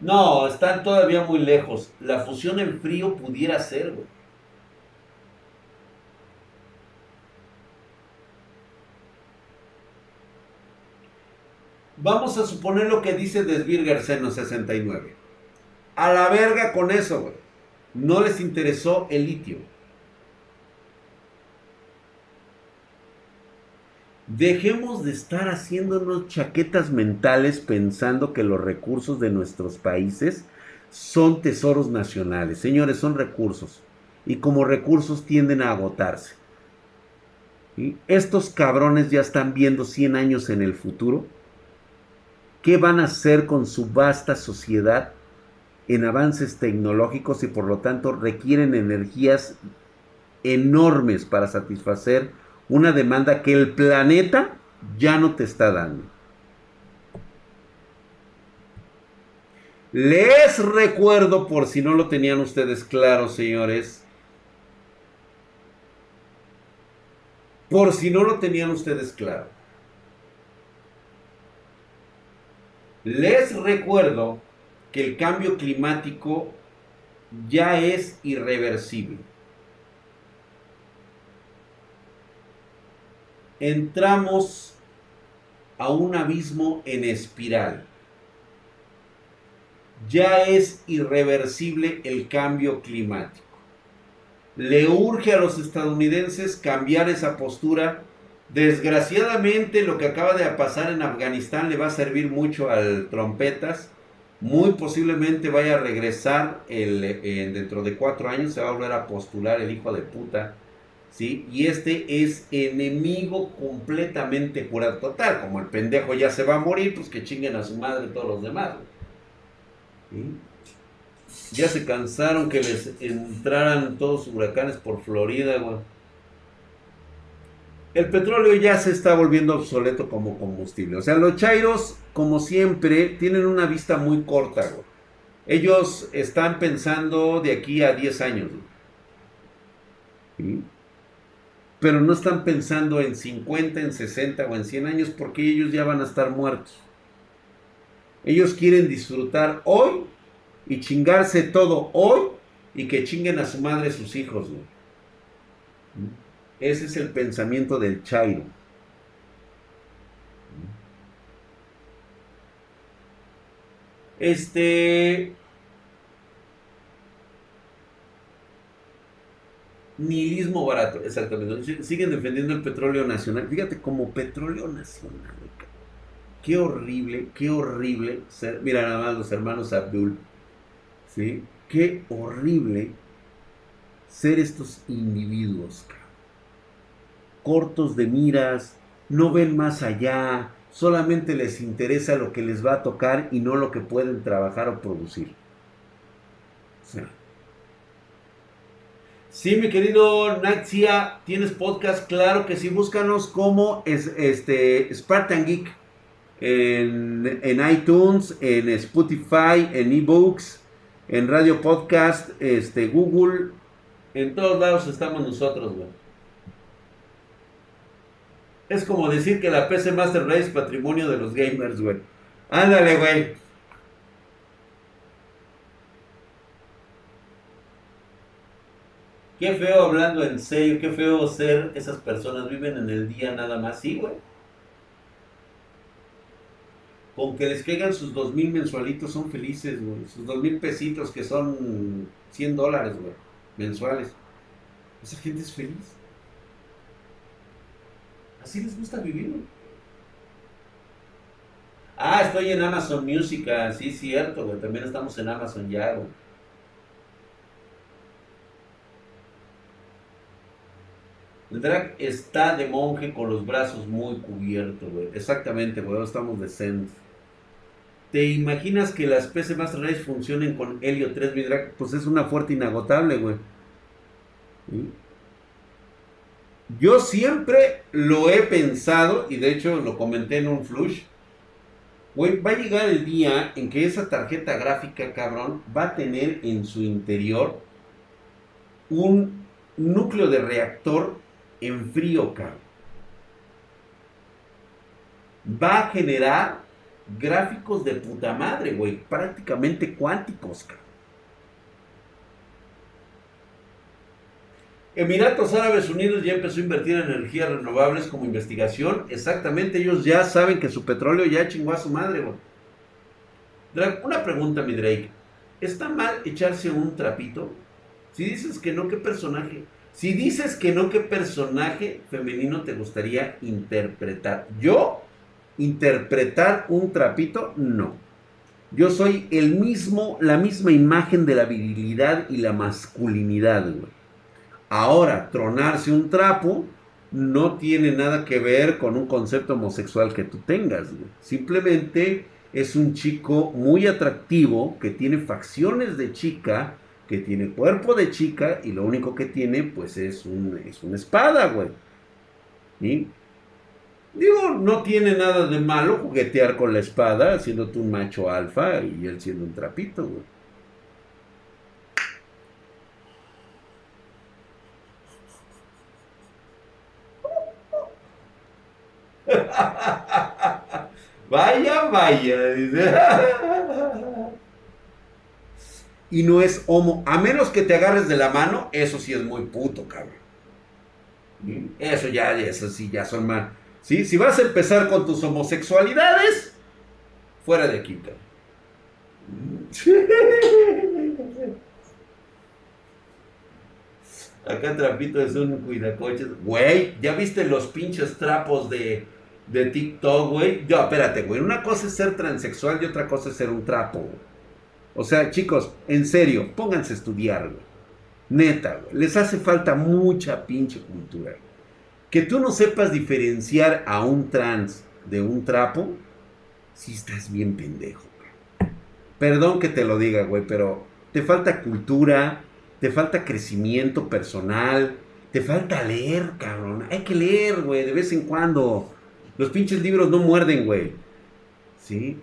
No, están todavía muy lejos. La fusión en frío pudiera ser, güey. Vamos a suponer lo que dice Desvirger Seno 69. A la verga con eso, güey. No les interesó el litio. Dejemos de estar haciéndonos chaquetas mentales pensando que los recursos de nuestros países son tesoros nacionales. Señores, son recursos. Y como recursos tienden a agotarse. Estos cabrones ya están viendo 100 años en el futuro qué van a hacer con su vasta sociedad en avances tecnológicos y por lo tanto requieren energías enormes para satisfacer una demanda que el planeta ya no te está dando. Les recuerdo, por si no lo tenían ustedes claro, señores, por si no lo tenían ustedes claro, Les recuerdo que el cambio climático ya es irreversible. Entramos a un abismo en espiral. Ya es irreversible el cambio climático. Le urge a los estadounidenses cambiar esa postura. Desgraciadamente lo que acaba de pasar en Afganistán le va a servir mucho al trompetas muy posiblemente vaya a regresar el, dentro de cuatro años, se va a volver a postular el hijo de puta, ¿sí? Y este es enemigo completamente jurado. Total, como el pendejo ya se va a morir, pues que chinguen a su madre todos los demás. Ya se cansaron que les entraran todos huracanes por Florida, güey. El petróleo ya se está volviendo obsoleto como combustible. O sea, los chairos, como siempre, tienen una vista muy corta. Ellos están pensando de aquí a 10 años. Pero no están pensando en 50, en 60 o en 100 años porque ellos ya van a estar muertos. Ellos quieren disfrutar hoy y chingarse todo hoy y que chinguen a su madre sus hijos. Ese es el pensamiento del Chairo. Este. Nihilismo barato, exactamente. Siguen defendiendo el petróleo nacional. Fíjate, como petróleo nacional. Qué horrible, qué horrible ser. Mira nada más los hermanos Abdul. ¿Sí? Qué horrible ser estos individuos cortos de miras, no ven más allá, solamente les interesa lo que les va a tocar y no lo que pueden trabajar o producir. Sí, mi querido Naxia, ¿tienes podcast? Claro que sí, búscanos como es, este, Spartan Geek en, en iTunes, en Spotify, en eBooks, en Radio Podcast, este, Google, en todos lados estamos nosotros, güey. Es como decir que la PC Master Race es patrimonio de los gamers, güey. Ándale, güey. Qué feo hablando en serio, qué feo ser esas personas, viven en el día nada más, sí, güey. Con que les caigan sus dos mil mensualitos son felices, güey. Sus dos mil pesitos que son 100 dólares, güey, mensuales. Esa gente es feliz. Así les gusta vivir. Ah, estoy en Amazon Music, ah, sí, cierto, güey. También estamos en Amazon ya, güey. El drag está de monje con los brazos muy cubiertos, güey. Exactamente, güey. Estamos de Zen. ¿Te imaginas que las PC Master Race funcionen con Helio 3 mi drag? Pues es una fuerte inagotable, güey. ¿Sí? Yo siempre lo he pensado, y de hecho lo comenté en un flush. va a llegar el día en que esa tarjeta gráfica, cabrón, va a tener en su interior un núcleo de reactor en frío, cabrón. Va a generar gráficos de puta madre, güey, prácticamente cuánticos, cabrón. Emiratos Árabes Unidos ya empezó a invertir en energías renovables como investigación. Exactamente, ellos ya saben que su petróleo ya chingó a su madre, güey. una pregunta, mi Drake. ¿Está mal echarse un trapito? Si dices que no, ¿qué personaje? Si dices que no, ¿qué personaje femenino te gustaría interpretar? Yo, interpretar un trapito, no. Yo soy el mismo, la misma imagen de la virilidad y la masculinidad, güey. Ahora, tronarse un trapo no tiene nada que ver con un concepto homosexual que tú tengas. Simplemente es un chico muy atractivo que tiene facciones de chica, que tiene cuerpo de chica y lo único que tiene pues es, un, es una espada, güey. ¿Y? Digo, no tiene nada de malo juguetear con la espada, siendo tú un macho alfa y él siendo un trapito, güey. Vaya Maya, dice. y no es homo. A menos que te agarres de la mano, eso sí es muy puto, cabrón. Eso ya, eso sí, ya son más. ¿Sí? Si vas a empezar con tus homosexualidades, fuera de aquí, cabrón. Acá Trapito es un cuidacoches. Güey, ¿ya viste los pinches trapos de, de TikTok, güey? Yo, espérate, güey. Una cosa es ser transexual y otra cosa es ser un trapo, O sea, chicos, en serio, pónganse a estudiar, güey. Neta, güey. Les hace falta mucha pinche cultura. Que tú no sepas diferenciar a un trans de un trapo, si estás bien pendejo. Perdón que te lo diga, güey, pero te falta cultura, te falta crecimiento personal, te falta leer, cabrón. Hay que leer, güey, de vez en cuando. Los pinches libros no muerden, güey. ¿Sí?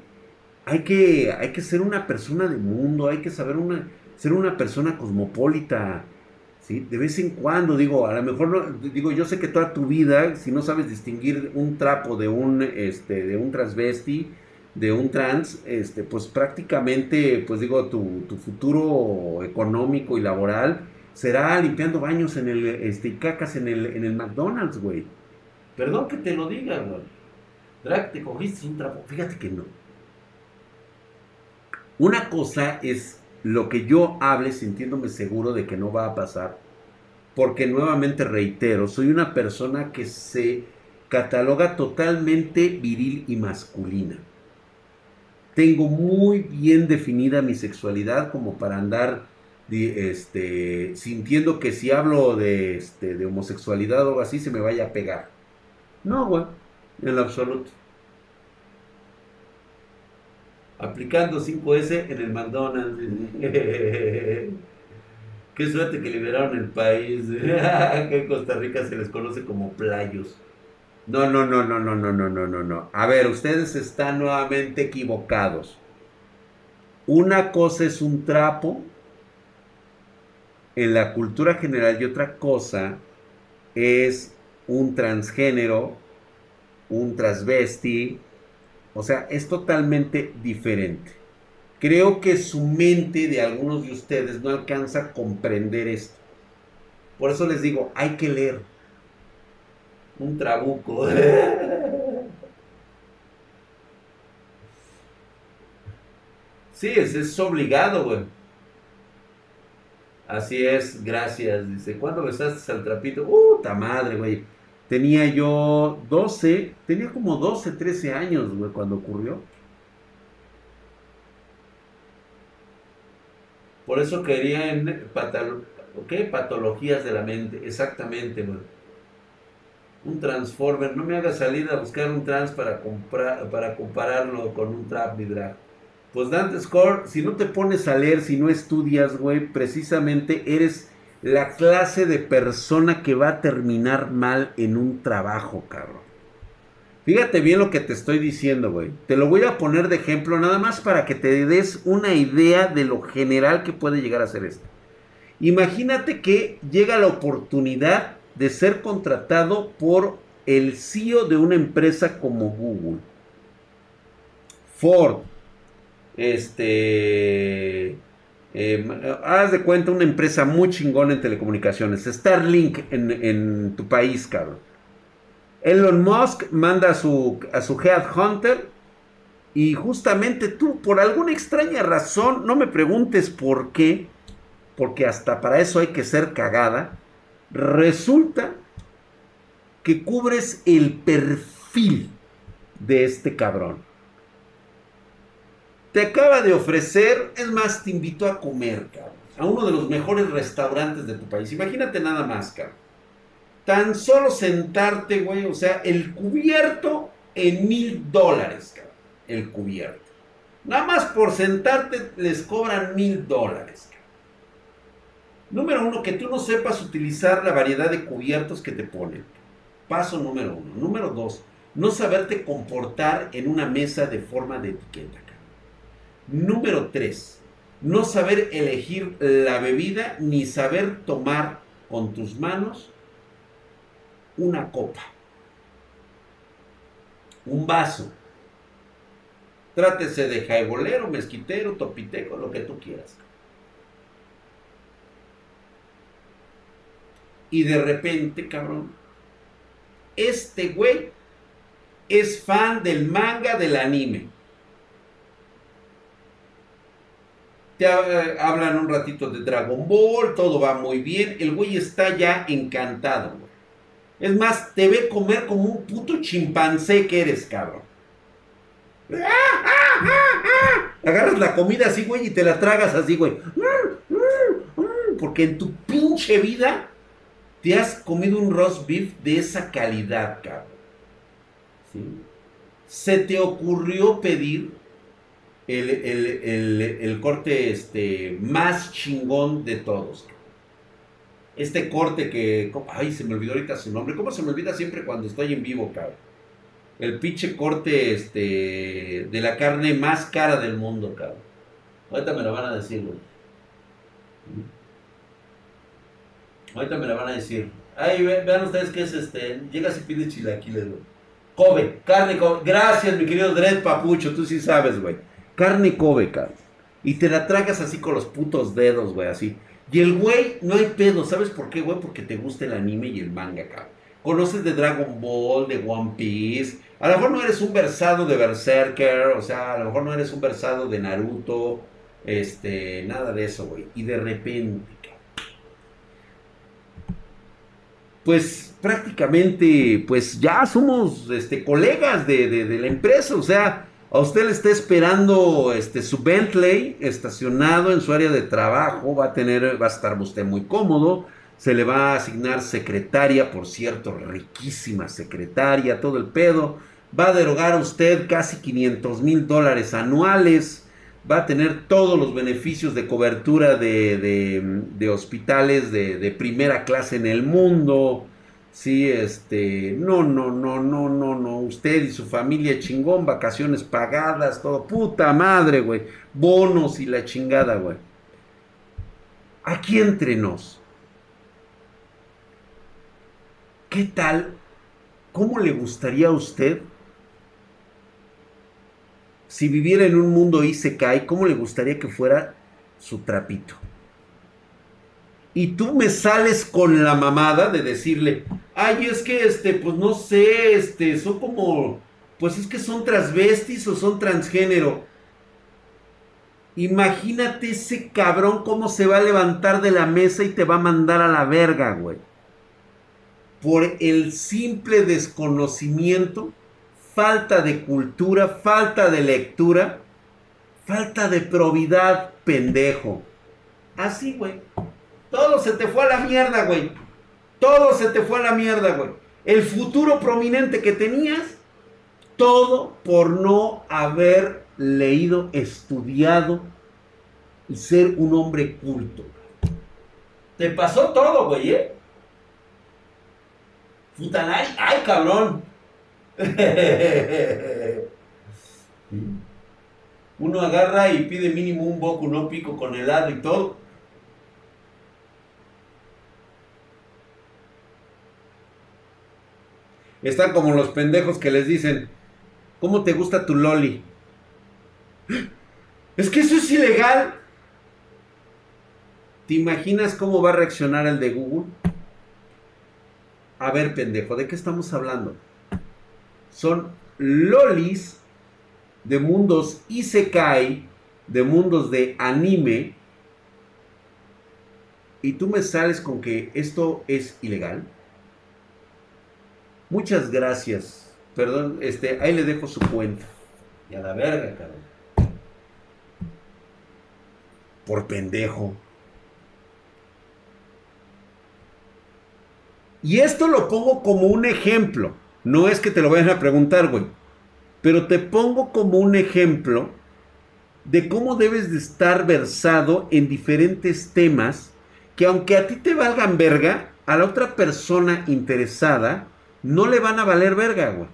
Hay que, hay que ser una persona de mundo, hay que saber una, ser una persona cosmopolita. ¿Sí? De vez en cuando, digo, a lo mejor no, digo, yo sé que toda tu vida, si no sabes distinguir un trapo de un, este, de un transvesti, de un trans, este, pues prácticamente, pues digo, tu, futuro económico y laboral será limpiando baños en el, este, y cacas en el, en el McDonald's, güey. Perdón que te lo diga, güey. Drag, te cogiste un trapo. Fíjate que no. Una cosa es lo que yo hable sintiéndome seguro de que no va a pasar. Porque nuevamente reitero, soy una persona que se cataloga totalmente viril y masculina tengo muy bien definida mi sexualidad como para andar este, sintiendo que si hablo de, este, de homosexualidad o algo así se me vaya a pegar. No, güey, en lo absoluto. Aplicando 5S en el McDonald's. Qué suerte que liberaron el país. que en Costa Rica se les conoce como playos. No, no, no, no, no, no, no, no, no, no. A ver, ustedes están nuevamente equivocados. Una cosa es un trapo en la cultura general y otra cosa es un transgénero, un transvesti. O sea, es totalmente diferente. Creo que su mente de algunos de ustedes no alcanza a comprender esto. Por eso les digo, hay que leer un trabuco. Sí, es, obligado, güey. Así es, gracias. Dice, ¿cuándo besaste al trapito? ¡Puta madre, güey! Tenía yo 12, tenía como 12, 13 años, güey, cuando ocurrió. Por eso quería en patologías de la mente, exactamente, güey un transformer. No me haga salir a buscar un trans para, comprar, para compararlo con un trap ni drag. Pues Dante Score, si no te pones a leer, si no estudias, güey, precisamente eres la clase de persona que va a terminar mal en un trabajo, cabrón. Fíjate bien lo que te estoy diciendo, güey. Te lo voy a poner de ejemplo nada más para que te des una idea de lo general que puede llegar a ser esto. Imagínate que llega la oportunidad de ser contratado por el CEO de una empresa como Google. Ford, este, eh, haz de cuenta una empresa muy chingona en telecomunicaciones, Starlink en, en tu país, cabrón. Elon Musk manda a su, a su Headhunter y justamente tú, por alguna extraña razón, no me preguntes por qué, porque hasta para eso hay que ser cagada, Resulta que cubres el perfil de este cabrón. Te acaba de ofrecer, es más, te invitó a comer, cabrón, a uno de los mejores restaurantes de tu país. Imagínate nada más, cabrón. Tan solo sentarte, güey, o sea, el cubierto en mil dólares, cabrón. El cubierto. Nada más por sentarte les cobran mil dólares. Número uno, que tú no sepas utilizar la variedad de cubiertos que te ponen. Paso número uno. Número dos, no saberte comportar en una mesa de forma de etiqueta. Número tres, no saber elegir la bebida ni saber tomar con tus manos una copa, un vaso, Trátese de jaibolero, mezquitero, topiteco, lo que tú quieras. Y de repente, cabrón, este güey es fan del manga del anime. Te eh, hablan un ratito de Dragon Ball, todo va muy bien. El güey está ya encantado. Es más, te ve comer como un puto chimpancé que eres, cabrón. Agarras la comida así, güey, y te la tragas así, güey. Porque en tu pinche vida te has comido un roast beef de esa calidad, cabrón. ¿Sí? Se te ocurrió pedir el, corte este, más chingón de todos. Este corte que... Ay, se me olvidó ahorita su nombre. ¿Cómo se me olvida siempre cuando estoy en vivo, cabrón? El pinche corte este, de la carne más cara del mundo, cabrón. Ahorita me lo van a decir, güey. Ahorita me lo van a decir. Ay, vean ustedes qué es este. Llegas y pides chilaquiles, güey. Kobe, carne Kobe. Gracias, mi querido Dredd Papucho. Tú sí sabes, güey. Carne Kobe, cabrón. Y te la tragas así con los putos dedos, güey, así. Y el güey, no hay pedo. ¿Sabes por qué, güey? Porque te gusta el anime y el manga, cabrón. Conoces de Dragon Ball, de One Piece. A lo mejor no eres un versado de Berserker. O sea, a lo mejor no eres un versado de Naruto. Este, nada de eso, güey. Y de repente, pues prácticamente, pues ya somos este, colegas de, de la empresa. O sea, a usted le está esperando este, su Bentley estacionado en su área de trabajo. Va a tener, va a estar usted muy cómodo. Se le va a asignar secretaria, por cierto, riquísima secretaria, todo el pedo. Va a derogar a usted casi 500 mil dólares anuales. Va a tener todos los beneficios de cobertura de, de, hospitales de, de primera clase en el mundo Sí, este, no, no, no, no, no, no, usted y su familia chingón, vacaciones pagadas, todo, puta madre, güey, bonos y la chingada, güey. Aquí entre nos, ¿qué tal? ¿Cómo le gustaría a usted si viviera en un mundo Isekai, cómo le gustaría que fuera su trapito? Y tú me sales con la mamada de decirle, ay, es que, este, pues no sé, este, son como, pues es que son transvestis o son transgénero. Imagínate ese cabrón cómo se va a levantar de la mesa y te va a mandar a la verga, güey. Por el simple desconocimiento, falta de cultura, falta de lectura, falta de probidad, pendejo. Así, güey. Todo se te fue a la mierda, güey. Todo se te fue a la mierda, güey. El futuro prominente que tenías, todo por no haber leído, estudiado y ser un hombre culto. Te pasó todo, güey, ¿eh? Futanay, ay, cabrón. Uno agarra y pide mínimo un boco, no pico con helado y todo. Están como los pendejos que les dicen, ¿cómo te gusta tu loli? Es que eso es ilegal. ¿Te imaginas cómo va a reaccionar el de Google? A ver, pendejo, ¿de qué estamos hablando? Son lolis de mundos isekai, de mundos de anime, y tú me sales con que esto es ilegal. Muchas gracias. Perdón, este, ahí le dejo su cuenta. Y a la verga, cabrón. Por pendejo. Y esto lo pongo como un ejemplo. No es que te lo vayan a preguntar, güey. Pero te pongo como un ejemplo de cómo debes de estar versado en diferentes temas que aunque a ti te valgan verga, a la otra persona interesada no le van a valer verga, güey.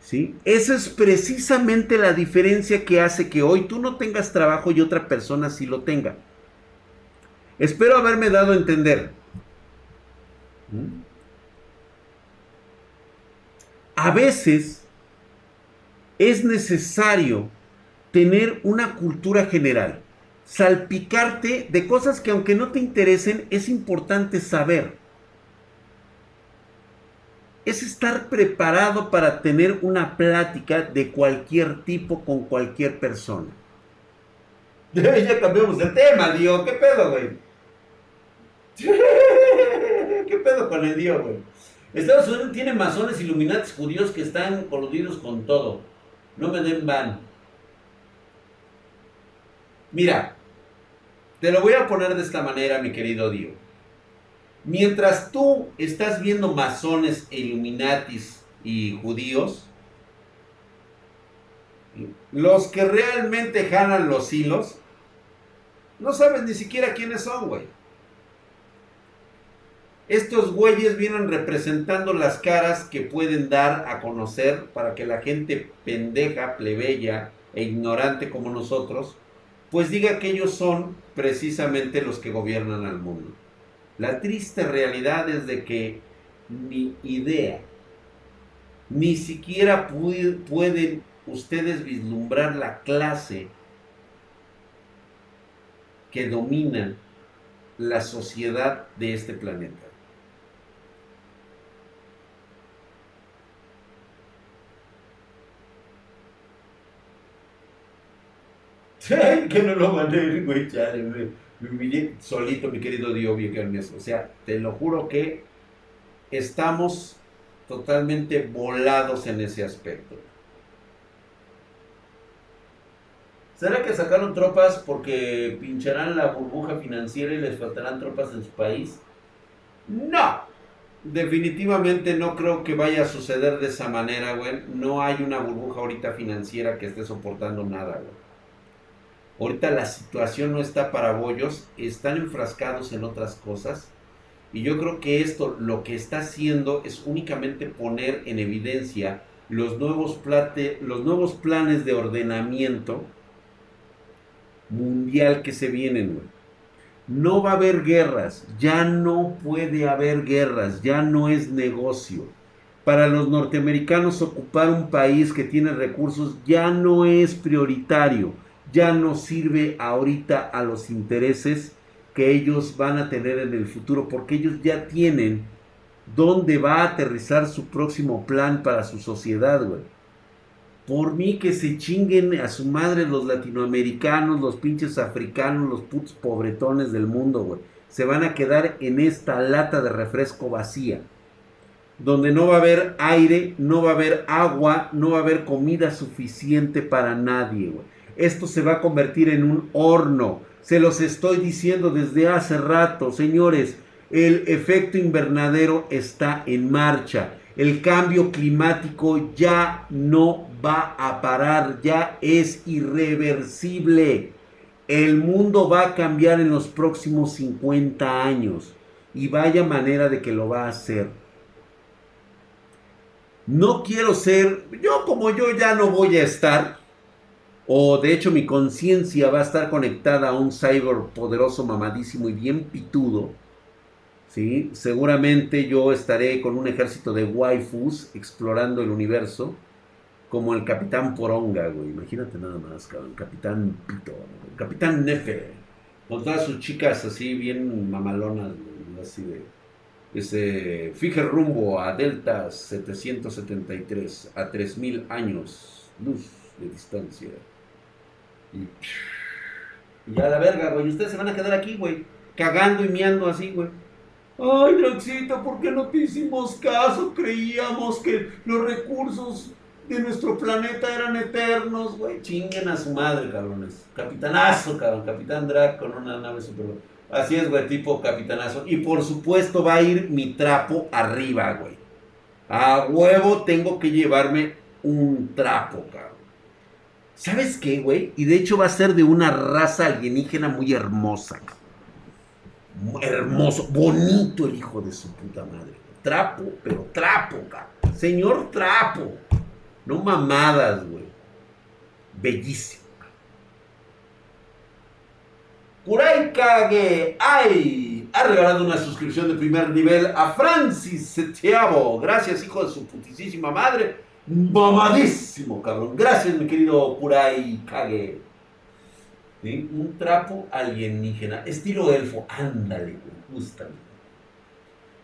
¿Sí? Esa es precisamente la diferencia que hace que hoy tú no tengas trabajo y otra persona sí lo tenga. Espero haberme dado a entender. ¿Mm? A veces es necesario tener una cultura general, salpicarte de cosas que aunque no te interesen, es importante saber. Es estar preparado para tener una plática de cualquier tipo con cualquier persona. ya cambiamos de tema, Dios. ¿Qué pedo, güey? ¿Qué pedo con el Dios, güey? Estados Unidos tiene masones iluminatis judíos que están coludidos con todo. No me den van. Mira, te lo voy a poner de esta manera, mi querido Dio. Mientras tú estás viendo masones, illuminatis y judíos, los que realmente jalan los hilos, no sabes ni siquiera quiénes son, güey. Estos güeyes vienen representando las caras que pueden dar a conocer para que la gente pendeja, plebeya e ignorante como nosotros pues diga que ellos son precisamente los que gobiernan al mundo. La triste realidad es de que mi idea, ni siquiera pueden ustedes vislumbrar la clase que domina la sociedad de este planeta. que no lo mandé, güey, solito, mi querido Dios, O sea, te lo juro que estamos totalmente volados en ese aspecto. ¿Será que sacaron tropas porque pincharán la burbuja financiera y les faltarán tropas en su país? No, definitivamente no creo que vaya a suceder de esa manera, güey. No hay una burbuja ahorita financiera que esté soportando nada, güey. Ahorita la situación no está para bollos, están enfrascados en otras cosas. Y yo creo que esto lo que está haciendo es únicamente poner en evidencia los nuevos, los nuevos planes de ordenamiento mundial que se vienen. No va a haber guerras, ya no puede haber guerras, ya no es negocio. Para los norteamericanos ocupar un país que tiene recursos ya no es prioritario ya no sirve ahorita a los intereses que ellos van a tener en el futuro, porque ellos ya tienen dónde va a aterrizar su próximo plan para su sociedad, güey. Por mí que se chinguen a su madre los latinoamericanos, los pinches africanos, los putos pobretones del mundo, güey. Se van a quedar en esta lata de refresco vacía. Donde no va a haber aire, no va a haber agua, no va a haber comida suficiente para nadie, güey esto se va a convertir en un horno. Se los estoy diciendo desde hace rato, señores. El efecto invernadero está en marcha. El cambio climático ya no va a parar, ya es irreversible. El mundo va a cambiar en los próximos 50 años y vaya manera de que lo va a hacer. No quiero ser, yo como yo ya no voy a estar, o de hecho mi conciencia va a estar conectada a un cyber poderoso, mamadísimo y bien pitudo. ¿sí? Seguramente yo estaré con un ejército de waifus explorando el universo. Como el Capitán Poronga, güey. Imagínate nada más, cabrón. Capitán Pito. Capitán Nefe. Con todas sus chicas así bien mamalonas, así de... Ese, fije rumbo a Delta 773 a 3000 años luz de distancia. Y, ya la verga, güey. Ustedes se van a quedar aquí, güey. Cagando y miando así, güey. Ay, Draxita, ¿por qué no te hicimos caso? Creíamos que los recursos de nuestro planeta eran eternos, güey. Chinguen a su madre, cabrones. Capitanazo, cabrón. Capitán Drac con una nave super. Así es, güey, tipo capitanazo. Y por supuesto va a ir mi trapo arriba, güey. A huevo tengo que llevarme un trapo, cabrón. ¿Sabes qué, güey? Y de hecho va a ser de una raza alienígena muy hermosa. hermoso, bonito el hijo de su puta madre. Trapo, pero trapo, cabrón. Señor trapo. No mamadas, güey. Bellísimo. Kurai ay, ha regalado una suscripción de primer nivel a Francis Setiavo. Gracias, hijo de su putísima madre. Mamadísimo, cabrón. Gracias, mi querido Puray Kage. Un trapo alienígena, estilo elfo. Ándale, justamente.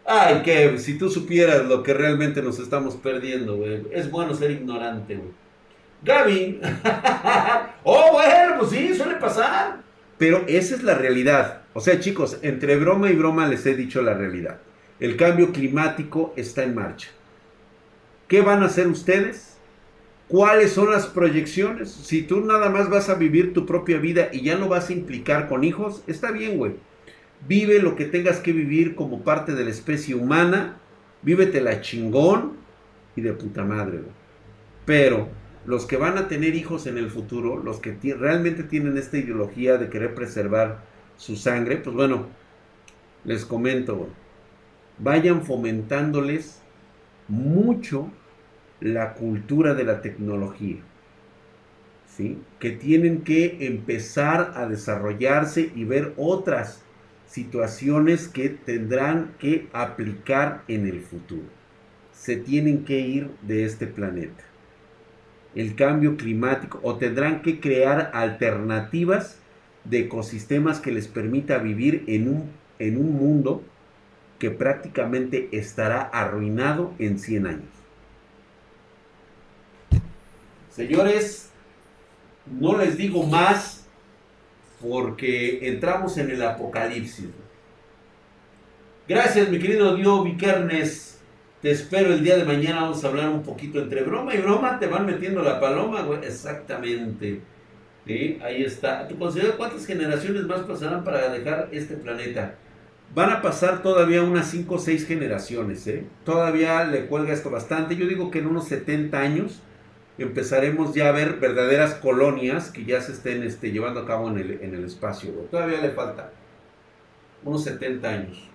Ay, que si tú supieras lo que realmente nos estamos perdiendo, güey. Es bueno ser ignorante, güey. Gaby. oh, bueno, pues sí, suele pasar. Pero esa es la realidad. O sea, chicos, entre broma y broma les he dicho la realidad. El cambio climático está en marcha. ¿Qué van a hacer ustedes? ¿Cuáles son las proyecciones? Si tú nada más vas a vivir tu propia vida y ya no vas a implicar con hijos, está bien, güey. Vive lo que tengas que vivir como parte de la especie humana. Vívete la chingón y de puta madre, güey. Pero los que van a tener hijos en el futuro, los que realmente tienen esta ideología de querer preservar su sangre, pues bueno, les comento, güey. Vayan fomentándoles mucho la cultura de la tecnología. ¿sí? Que tienen que empezar a desarrollarse y ver otras situaciones que tendrán que aplicar en el futuro. Se tienen que ir de este planeta. El cambio climático o tendrán que crear alternativas de ecosistemas que les permita vivir en un, en un mundo que prácticamente estará arruinado en 100 años. Señores, no les digo más porque entramos en el apocalipsis. Gracias, mi querido Dio Vikernes. Te espero el día de mañana. Vamos a hablar un poquito entre broma y broma. Te van metiendo la paloma, güey. Exactamente. Ahí está. ¿Tú consideras cuántas generaciones más pasarán para dejar este planeta? Van a pasar todavía unas 5 o 6 generaciones, ¿eh? Todavía le cuelga esto bastante. Yo digo que en unos 70 años empezaremos ya a ver verdaderas colonias que ya se estén este, llevando a cabo en el, en el espacio. Todavía le falta unos 70 años.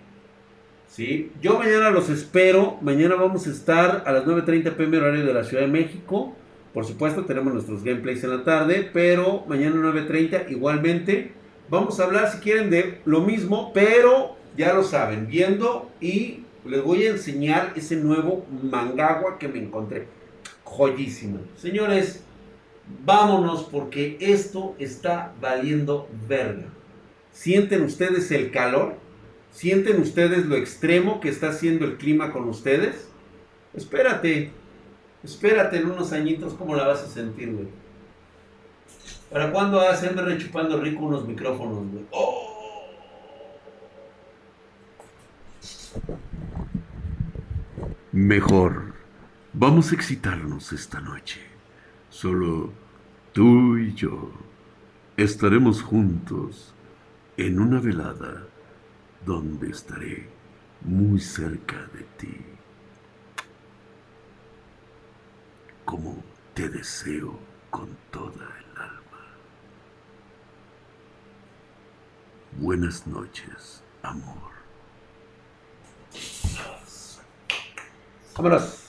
¿Sí? Yo mañana los espero. Mañana vamos a estar a las 9.30 pm horario de la Ciudad de México. Por supuesto, tenemos nuestros gameplays en la tarde, pero mañana 9.30 igualmente. Vamos a hablar, si quieren, de lo mismo, pero ya lo saben, viendo y les voy a enseñar ese nuevo mangagua que me encontré. Joyísimo. Señores, vámonos porque esto está valiendo verga. ¿Sienten ustedes el calor? ¿Sienten ustedes lo extremo que está haciendo el clima con ustedes? Espérate, espérate en unos añitos cómo la vas a sentir, güey. ¿Para cuándo vas a hacerme rechupando rico unos micrófonos, güey? ¡Oh! Mejor, vamos a excitarnos esta noche. Solo tú y yo estaremos juntos en una velada donde estaré muy cerca de ti. Como te deseo con toda el alma. Buenas noches, amor. 頑張ります。